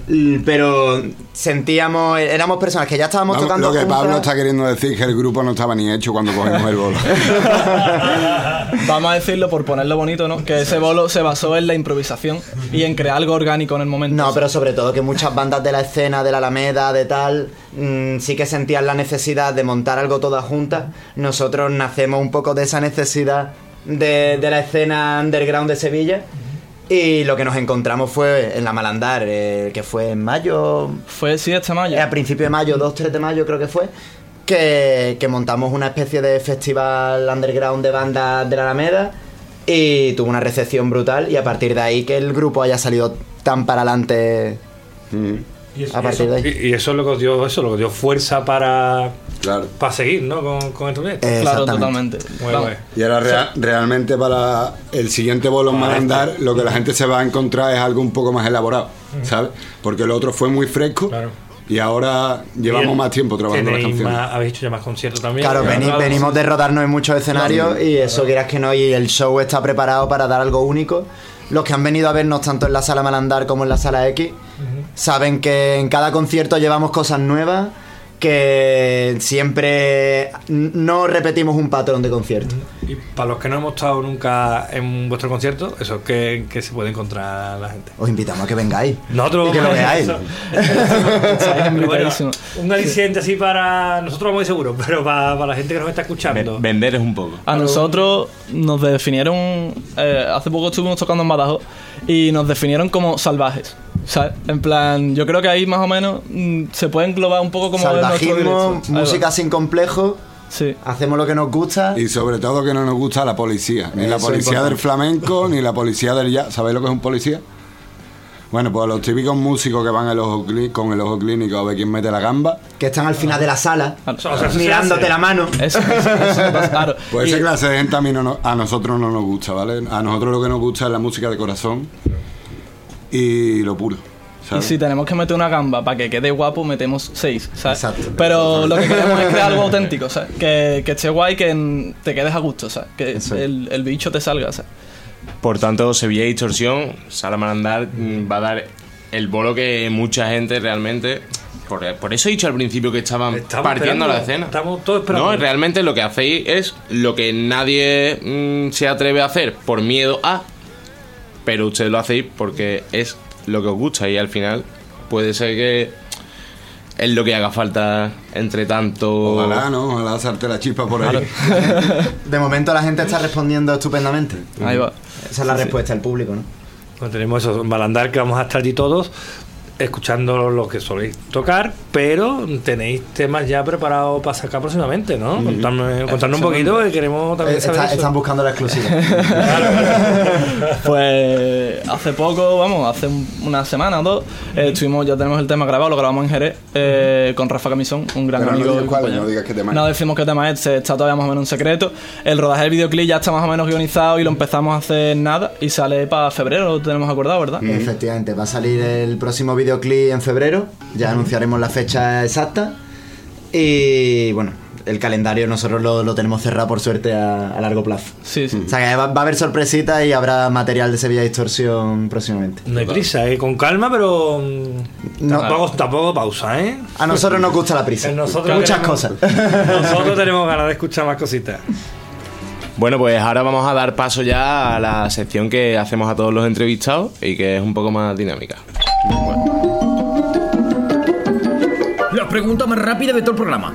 L- Pero sentíamos, éramos personas que ya estábamos Vamos, tocando lo que juntas. Pablo está queriendo decir es que el grupo no estaba ni hecho cuando cogimos el bolo. Vamos a decirlo por ponerlo bonito, ¿no? Que ese bolo se basó en la improvisación y en crear algo orgánico en el momento. No, pero sobre todo que muchas bandas de la escena, de la Alameda, de tal, mm, sí que sentían la necesidad de montar algo todas juntas. Nosotros nacemos un poco de esa necesidad de, de la escena underground de Sevilla. Y lo que nos encontramos fue en la Malandar, eh, que fue en mayo. Fue, sí, este mayo. A principio de mayo, 2-3 de mayo creo que fue. Que, que montamos una especie de festival underground de bandas de la Alameda. Y tuvo una recepción brutal. Y a partir de ahí que el grupo haya salido tan para adelante. Y eso, A partir de ahí. y- y eso es lo que os dio, eso, lo que dio fuerza para, Claro. para seguir, ¿no? Con, con el proyecto. Claro, totalmente. Y ahora rea- realmente para el siguiente bolo en Malandar lo que la gente se va a encontrar es algo un poco más elaborado, ¿sabes? Porque lo otro fue muy fresco y ahora llevamos Bien. más tiempo trabajando las canciones. más- habéis hecho ya más conciertos también. Claro, veni- Claro, venimos de rodarnos en muchos escenarios Claro. y eso quieras que no, y el show está preparado para dar algo único. Los que han venido a vernos tanto en la sala Malandar como en la sala X saben que en cada concierto llevamos cosas nuevas, que siempre no repetimos un patrón de concierto. Y para los que no hemos estado nunca en vuestro concierto, eso que, que se puede encontrar la gente. Os invitamos a que vengáis. Nosotros y que lo veáis. Bueno, un aliciente así para nosotros vamos muy seguros, pero para, para la gente que nos está escuchando. Vender es un poco. A nosotros nos definieron. eh, hace poco estuvimos tocando en Badajoz y nos definieron como salvajes. En plan, yo creo que ahí más o menos mm, se puede englobar un poco como Salvajismo, música sin complejo. Sí. Hacemos lo que nos gusta. Y sobre todo que no nos gusta la policía, ni la Eso policía del flamenco, ni la policía del jazz. ¿Sabéis lo que es un policía? Bueno, pues los típicos músicos que van el ojo clí- con el ojo clínico a ver quién mete la gamba. Que están al final de la sala, O sea, eso se mirándote la mano. Eso, claro. Pues Y- esa clase de gente a, mí no, nos- a nosotros no nos gusta, ¿vale? A nosotros lo que nos gusta es la música de corazón y lo puro. Y ¿sabes? si tenemos que meter una gamba para que quede guapo, metemos seis, ¿sabes? Pero lo que queremos es crear algo auténtico, ¿sabes? Que, que esté guay, que te quedes a gusto, ¿sabes? Que el, el bicho te salga, ¿sabes? Por tanto, Sevilla Distorsión, Sala Malandar mm, va a dar el bolo que mucha gente realmente. Por, por eso he dicho al principio que estaban Estamos partiendo la escena. Estamos todos esperando. No, realmente lo que hacéis es lo que nadie mm, se atreve a hacer por miedo a, pero ustedes lo hacéis porque es lo que os gusta y al final puede ser que es lo que haga falta entre tanto. Ojalá, ¿no? Ojalá salte la chispa por ahí. De momento la gente está respondiendo estupendamente. Ahí va. Esa es la Sí, sí. respuesta del público, ¿no? Tenemos eso, en Balandar que vamos a estar allí todos escuchando lo que soléis tocar, pero tenéis temas ya preparados para sacar próximamente, ¿no? Contadme- contadnos un poquito que queremos también Eh, saber está- eso. están buscando la exclusiva. Pues hace poco, vamos, hace un- una semana o dos, eh, estuvimos, ya tenemos el tema grabado, lo grabamos en Jerez eh, con Rafa Camisón, un gran Pero amigo. cuál, no digas qué tema es. No decimos qué tema es, está todavía más o menos en secreto. El rodaje del videoclip ya está más o menos guionizado y lo empezamos a hacer nada y sale para febrero, lo tenemos acordado, ¿verdad? Efectivamente, va a salir el próximo videoclip en febrero. Ya anunciaremos la fecha exacta. Y bueno, el calendario nosotros lo, lo tenemos cerrado por suerte a, a largo plazo. Sí, sí. O sea que va, va a haber sorpresitas y habrá material de Sevilla Distorsión próximamente. No hay prisa, ¿eh? con calma, pero mm, No. tampoco, tampoco pausa, ¿eh? A nosotros nos gusta la prisa. Nosotros Muchas queremos- cosas. Nosotros tenemos ganas de escuchar más cositas. Bueno, pues ahora vamos a dar paso ya a la sección que hacemos a todos los entrevistados y que es un poco más dinámica. La pregunta más rápida de todo el programa.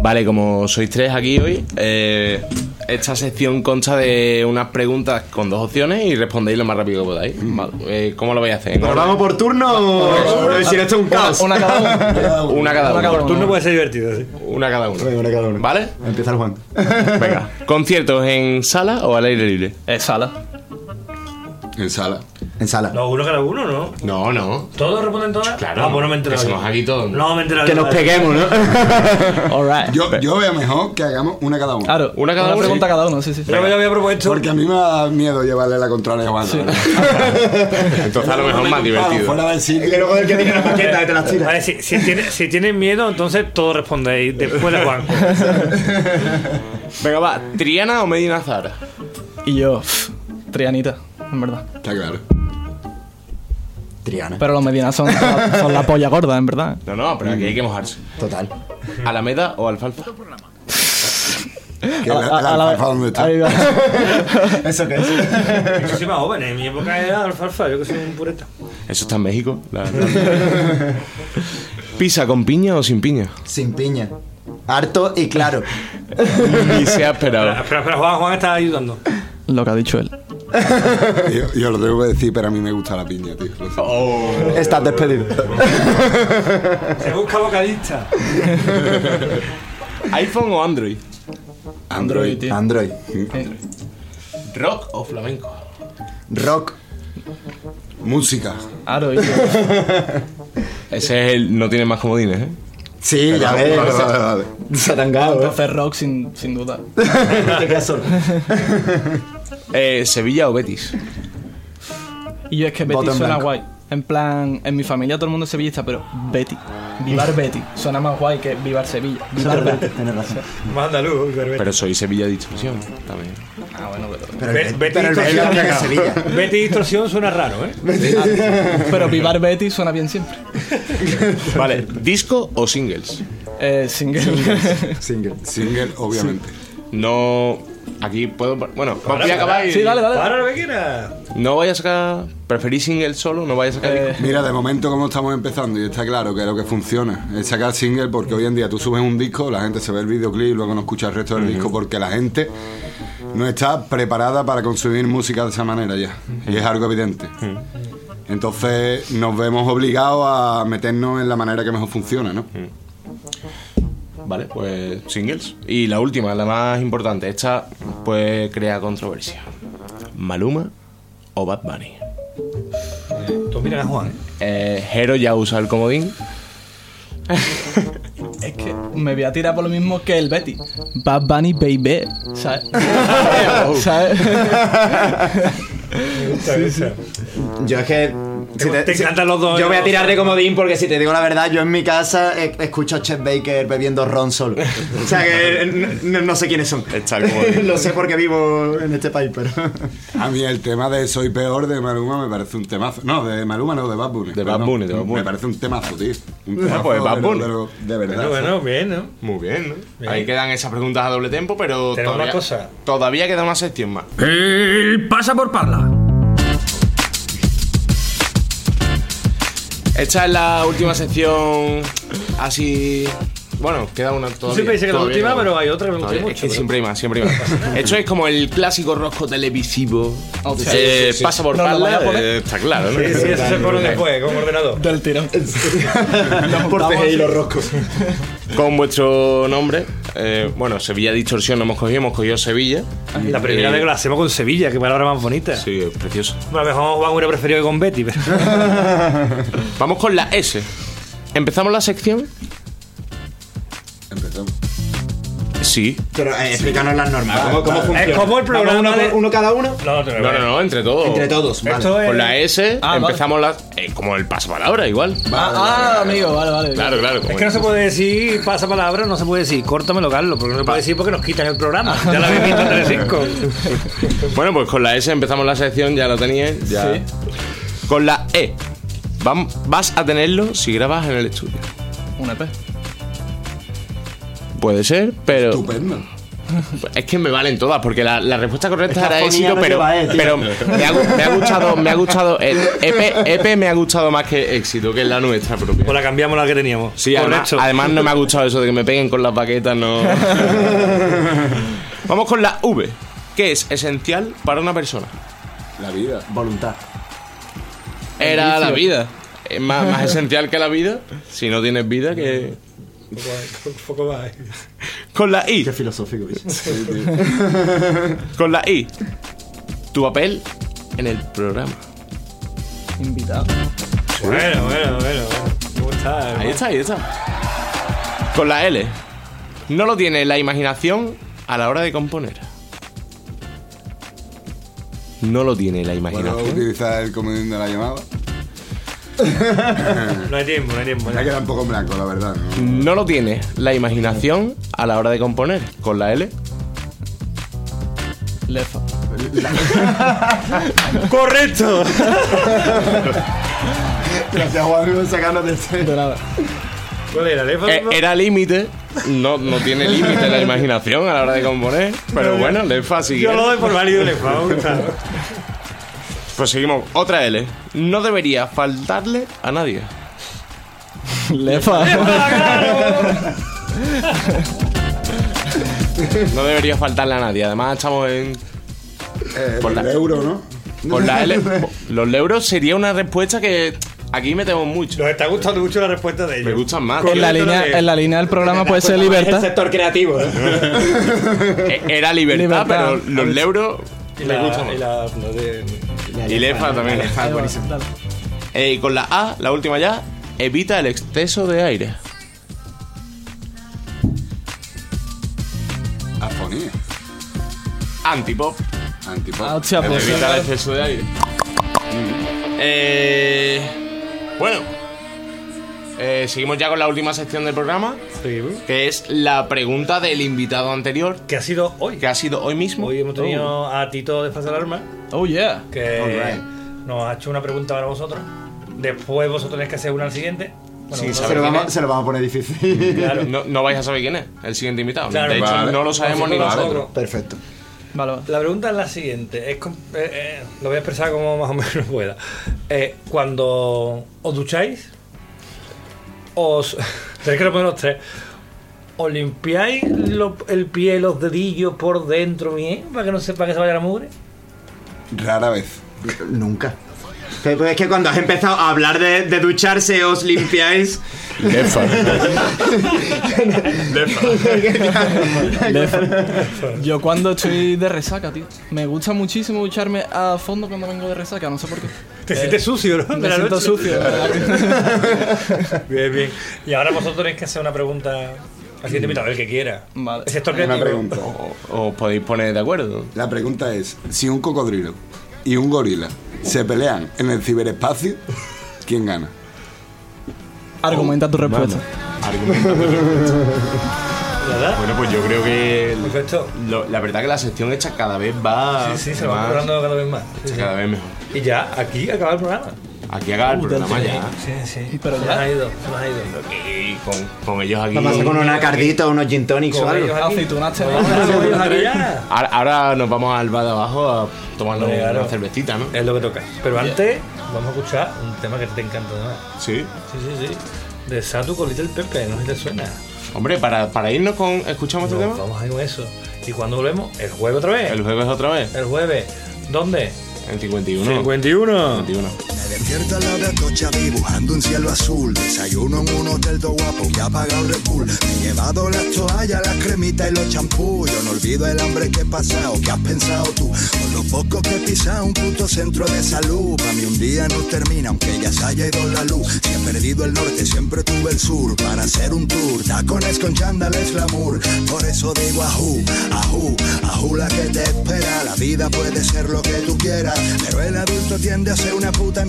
Vale, como sois tres aquí hoy, eh, Esta sección consta de unas preguntas con dos opciones y respondéis lo más rápido que podáis. Vale. Eh, ¿Cómo lo vais a hacer? ¿En ¿Pero orden? vamos por turno o si no esto es un caos? Una cada uno. Una cada uno. Por turno puede ser divertido, sí. Una cada uno. Una cada uno. ¿Vale? Empieza el Juan. Venga. ¿Conciertos en sala o al aire libre? Es sala. En sala. En sala. No, uno cada uno, ¿no? No, no. ¿Todos responden todas? Claro. Ah, pues no me he enterado. Que somos aquí todos. No me he enterado. Que nos peguemos, ¿no? Yo, yo veo mejor que hagamos una cada uno. Claro, Una cada uno, pregunta sí. cada uno, sí, sí. Yo ya había propuesto. Porque a mí me da miedo llevarle la contraria a verdad. Entonces a lo mejor más divertido. Fuera del sitio. Que luego el que tiene la maqueta y te las tira. Vale, si, si, tiene- si tienen miedo, entonces todos respondéis después de Juan. Venga, va. ¿Triana o Medina Zara? Y yo, pff, Trianita, en verdad. Está claro. Triana. Pero los medianas son, son la polla gorda, en verdad. No, no, pero aquí hay que mojarse. Total. ¿Alameda o Alfalfa? Que la, la alfalfa dónde está. Ahí va. ¿Eso qué es? Yo soy más joven, en mi época era alfalfa, yo que soy un pureta. Eso está en México. la- la- ¿Pizza con piña o sin piña? Sin piña. Harto y claro. Ni se ha Espera, esperado. espera, espera, Juan, Juan está ayudando. Lo que ha dicho él. Yo, yo lo tengo que decir, pero a mí me gusta la piña, tío. Sé. Estás despedido. Se busca vocalista. ¿iPhone o Android? Android. tío. Android. ¿Rock o flamenco? Rock. Música. Aro. Ese es el. No tiene más comodines, ¿eh? Sí, ya ves. Vale, vale, vale. Satangado, ¿eh? Entonces rock sin, sin duda. Te quedas solo. Eh, ¿Sevilla o Betis? Y yo es que Voto en suena blanco. guay. En plan, en mi familia todo el mundo es sevillista, pero Betty. Vivar Betty. Suena más guay que Vivar Sevilla. Vivar Betty. Tienes razón. Más andaluz, Pero soy Sevilla Distorsión también. Ah, bueno, pero. Pero, Be- el- Betty pero el Betty Distorsión. también es Sevilla. Betty Distorsión suena raro, ¿eh? Pero Vivar Betty suena bien siempre. Vale, ¿disco o singles? Eh, single. Single. Single, obviamente. No. Aquí puedo. Bueno, voy a acabar y- Sí, dale, dale. Para lo que quieras. No vaya a sacar. ¿Preferís single solo? ¿No vaya a sacar Eh? Mira, de momento como estamos empezando y está claro que lo que funciona es sacar single porque hoy en día tú subes un disco, la gente se ve el videoclip, luego no escucha el resto del disco porque la gente no está preparada para consumir música de esa manera ya. Y es algo evidente. Entonces nos vemos obligados a meternos en la manera que mejor funciona, ¿no? Vale, pues singles. Y la última, la más importante. Esta, pues, crea controversia. ¿Maluma o Bad Bunny? Tú mira a Juan, ¿eh? Eh, Jero ya usa el comodín. Es que me voy a tirar por lo mismo que el Betty. Bad Bunny Baby. ¿Sabes? ¿Sabes? Sí, sí. Yo es que. Si Te- te encantan los dos, Yo voy a ¿no? tirar de comodín porque si te digo la verdad, yo en mi casa eh, escucho a Chet Baker bebiendo ron solo. O sea que eh, no, no sé quiénes son. Está. Lo sé porque vivo en este país, pero. A mí el tema de Soy Peor de Maluma me parece un temazo. No, de Maluma no, de Bad Bunny. De Bad. Bunny, de Bad Bunny. Me parece un temazo, tío. Un Ah, temazo, pues Bad pero- Bunny. pero de verdad. Bueno, bueno, bien, ¿no? Muy bien, ¿no? Bien. Ahí quedan esas preguntas a doble tempo, pero Tenemos todavía, una cosa. todavía queda una sección más. El pasa por parla. Esta es la última sección así... Bueno, queda una todavía. siempre dice que la última, pero hay otra que me gusta mucho, Es que pero- siempre hay más, siempre hay más. Esto es como el clásico rosco televisivo. Sí, Eh, sí, sí. Pasa por ¿Nos lo parla, vaya a poner? eh, está claro, ¿no? Sí, sí, eso se pone después, con ordenador. Del tirón. Por CGI los roscos. Con vuestro nombre, eh, bueno, Sevilla Distorsión no hemos cogido, hemos cogido Sevilla. La primera vez que la hacemos con Sevilla, que palabra más bonita. Sí, es precioso. Bueno, a lo mejor Juan hubiera preferido que con Betty, pero... Vamos con la S. Empezamos la sección. Sí. Pero eh, explícanos las normas. ¿Cómo, cómo Es funciona? como el programa ¿Vamos uno, de- por- uno cada uno? No, no, No, entre todos. Entre todos, vale. Esto es... Con la S Ah, vale. empezamos la. eh, como el pasapalabra, igual. Ah, ah, amigo, vale, vale. Claro, claro. Es que no se puede decir pasa palabra, no se puede decir córtamelo, Carlos, porque no se puede decir porque nos quitan el programa. Ya lo habéis visto en Telecinco. Bueno, pues con la S empezamos la sección, ya lo teníais. Ya. Con la E. vas a tenerlo si grabas en el estudio. Un EP. Puede ser, pero. Estupendo. Es que me valen todas, porque la, la respuesta correcta Esta era éxito, no pero, E, tío. pero me, ha, gu- me ha gustado, me ha gustado. El EP, EP me ha gustado más que éxito, que es la nuestra propia. Pues la cambiamos la que teníamos. Sí, además, además no me ha gustado eso de que me peguen con las baquetas, no. Vamos con la V. ¿Qué es esencial para una persona? La vida. Voluntad. Era la vida. Es más, más esencial que la vida. Si no tienes vida, que. Un poco más. Con la I. Qué filosófico. Con la I. Tu papel en el programa. Invitado. Bueno, bueno, bueno. ¿Cómo está? Ahí está, ahí está. Con la L. No lo tiene la imaginación a la hora de componer. No lo tiene la ¿Puedo imaginación. utilizar el comodín de la llamada? No hay tiempo, no hay tiempo. Me ha quedado un poco en blanco, la verdad. ¿no? No lo tiene la imaginación a la hora de componer. Con la L. Lefa. ¡Correcto! Gracias, Juan, sacándote el De nada. ¿Cuál era? ¿Lefa? Eh, era límite. No, no tiene límite la imaginación a la hora de componer. Pero bueno, le es fácil. Yo lo doy por válido, Lefa. Me. Pues seguimos. Otra L. No debería faltarle a nadie. Lefa. No debería faltarle a nadie. Además, estamos en. Eh, Por el la- euro, ¿no? Con la L. Los euros sería una respuesta que aquí metemos mucho. Nos está gustando mucho la respuesta de ellos. Me gustan más. En la, línea, en la línea del programa puede ser El libertad. sector creativo, ¿eh? Eh, Era libertad, Libertad. pero los euros Y me la, gustan más. y la, no de- Y lefa también. Dale. Eh, y con la A, la última ya, evita el exceso de aire. Afonía. Antipop. Antipop. Ah, hostia, pues evita sí. el exceso de aire. Eh, bueno. Eh, seguimos ya con la última sección del programa, Sí, ¿eh? que es la pregunta del invitado anterior, que ha sido hoy. que ha sido hoy mismo. Hoy hemos tenido a Tito de Fase Alarma, Oh, yeah. que Alright. nos ha hecho una pregunta para vosotros. Después vosotros tenéis que hacer una al siguiente. Bueno, Sí, uno- sabe Se lo, quién vamos, es. se lo vamos a poner difícil. Claro. No, no vais a saber quién es el siguiente invitado. Claro, de hecho, vale. no lo sabemos ni Vale. nosotros. Perfecto. Vale, vale. La pregunta es la siguiente. Es com- eh, eh, lo voy a expresar como más o menos pueda. Eh, cuando os ducháis, os. Tenéis que responder los tres. ¿Os limpiáis lo- el pie, los dedillos por dentro bien? Para que no sepa que se vaya la mugre. Rara vez. Nunca. Es que cuando has empezado a hablar de, de ducharse, os limpiáis. Lefa. Yo cuando estoy de resaca, tío. Me gusta muchísimo ducharme a fondo cuando vengo de resaca, no sé por qué. Te sientes sucio, ¿no? Me siento noche. sucio. Bien, bien. Y ahora vosotros tenéis que hacer una pregunta al siguiente invitado, el que quiera. Vale. El sector Una pregunta. O- Os podéis poner de acuerdo. La pregunta es: si un cocodrilo y un gorila se pelean en el ciberespacio, ¿quién gana? Argumenta tu respuesta. ¿Verdad? Bueno, pues yo creo que Perfecto. lo- la verdad que la sección hecha cada vez va, Sí, sí, se va mejorando cada vez más. Sí, hecha sí. cada vez mejor. Y ya, aquí acaba el programa. Aquí acaba el programa ya. Sí, sí. Pero se ya. ha ido, se nos ha ido. Y con, con ellos aquí. Vamos a hacer con una cardita, unos gin tonics o algo. Ahora, ahora nos vamos al bar de abajo a tomarnos claro. una cervecita, ¿no? Es lo que toca. Pero antes, vamos a escuchar un tema que te encanta además. Sí. Sí, sí, sí. De Satu con Little Pepe, no sé si te suena. Hombre, para, para irnos con. ¿Escuchamos este tema? vamos a ir con eso. Y cuando volvemos, el jueves otra vez. El jueves otra vez. El jueves. ¿Dónde? En 51. 51. 51. Despierta la de Atocha dibujando un cielo azul. Desayuno en un hotel todo guapo que ha pagado Red Bull. Me he llevado las toallas, las cremitas y los champús. Yo no olvido el hambre que he pasado, que has pensado tú. Con lo poco que he pisado un puto centro de salud. Para mí un día no termina, aunque ya se haya ido la luz. Si he perdido el norte, siempre tuve el sur. Para hacer un tour, tacones con chándales glamour. Por eso digo ajú, ajú, ajú la que te espera. La vida puede ser lo que tú quieras, pero el adulto tiende a ser una puta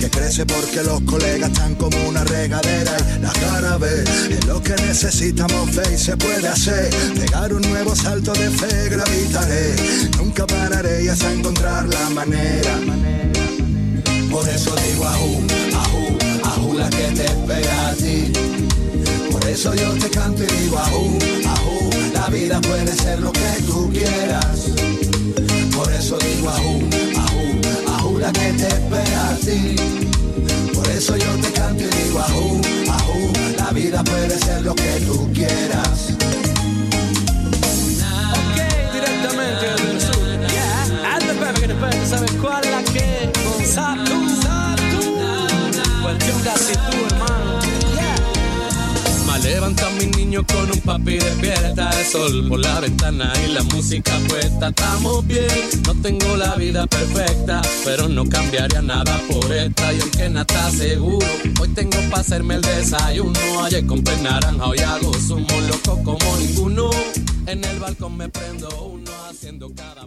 que crece porque los colegas están como una regadera. Y la cara ve, es lo que necesitamos fe y se puede hacer. Pegar un nuevo salto de fe, gravitaré. Nunca pararé y hasta encontrar la manera. Por eso digo ajú, ajú, ajú la que te espera a ti. Por eso yo te canto y digo ajú, ajú, la vida puede ser lo que tú quieras. Por eso digo ajú, ajú, aventura que te espera a ti. Por eso yo te canto y digo ajú, ajú, la vida puede ser lo que tú quieras. Ok, directamente del sur. Yeah, and the baby que depende, ¿sabes cuál es la que? Con Satu, Satu. Cuestión casi tú, hermano. Levanta a mi niño con un papi despierta El sol por la ventana y la música puesta. Estamos bien, no tengo la vida perfecta Pero no cambiaría nada por esta. Y aunque nada está seguro Hoy tengo para hacerme el desayuno. Ayer compré naranja, hoy hago zumo Loco como ninguno. En el balcón me prendo uno Haciendo cada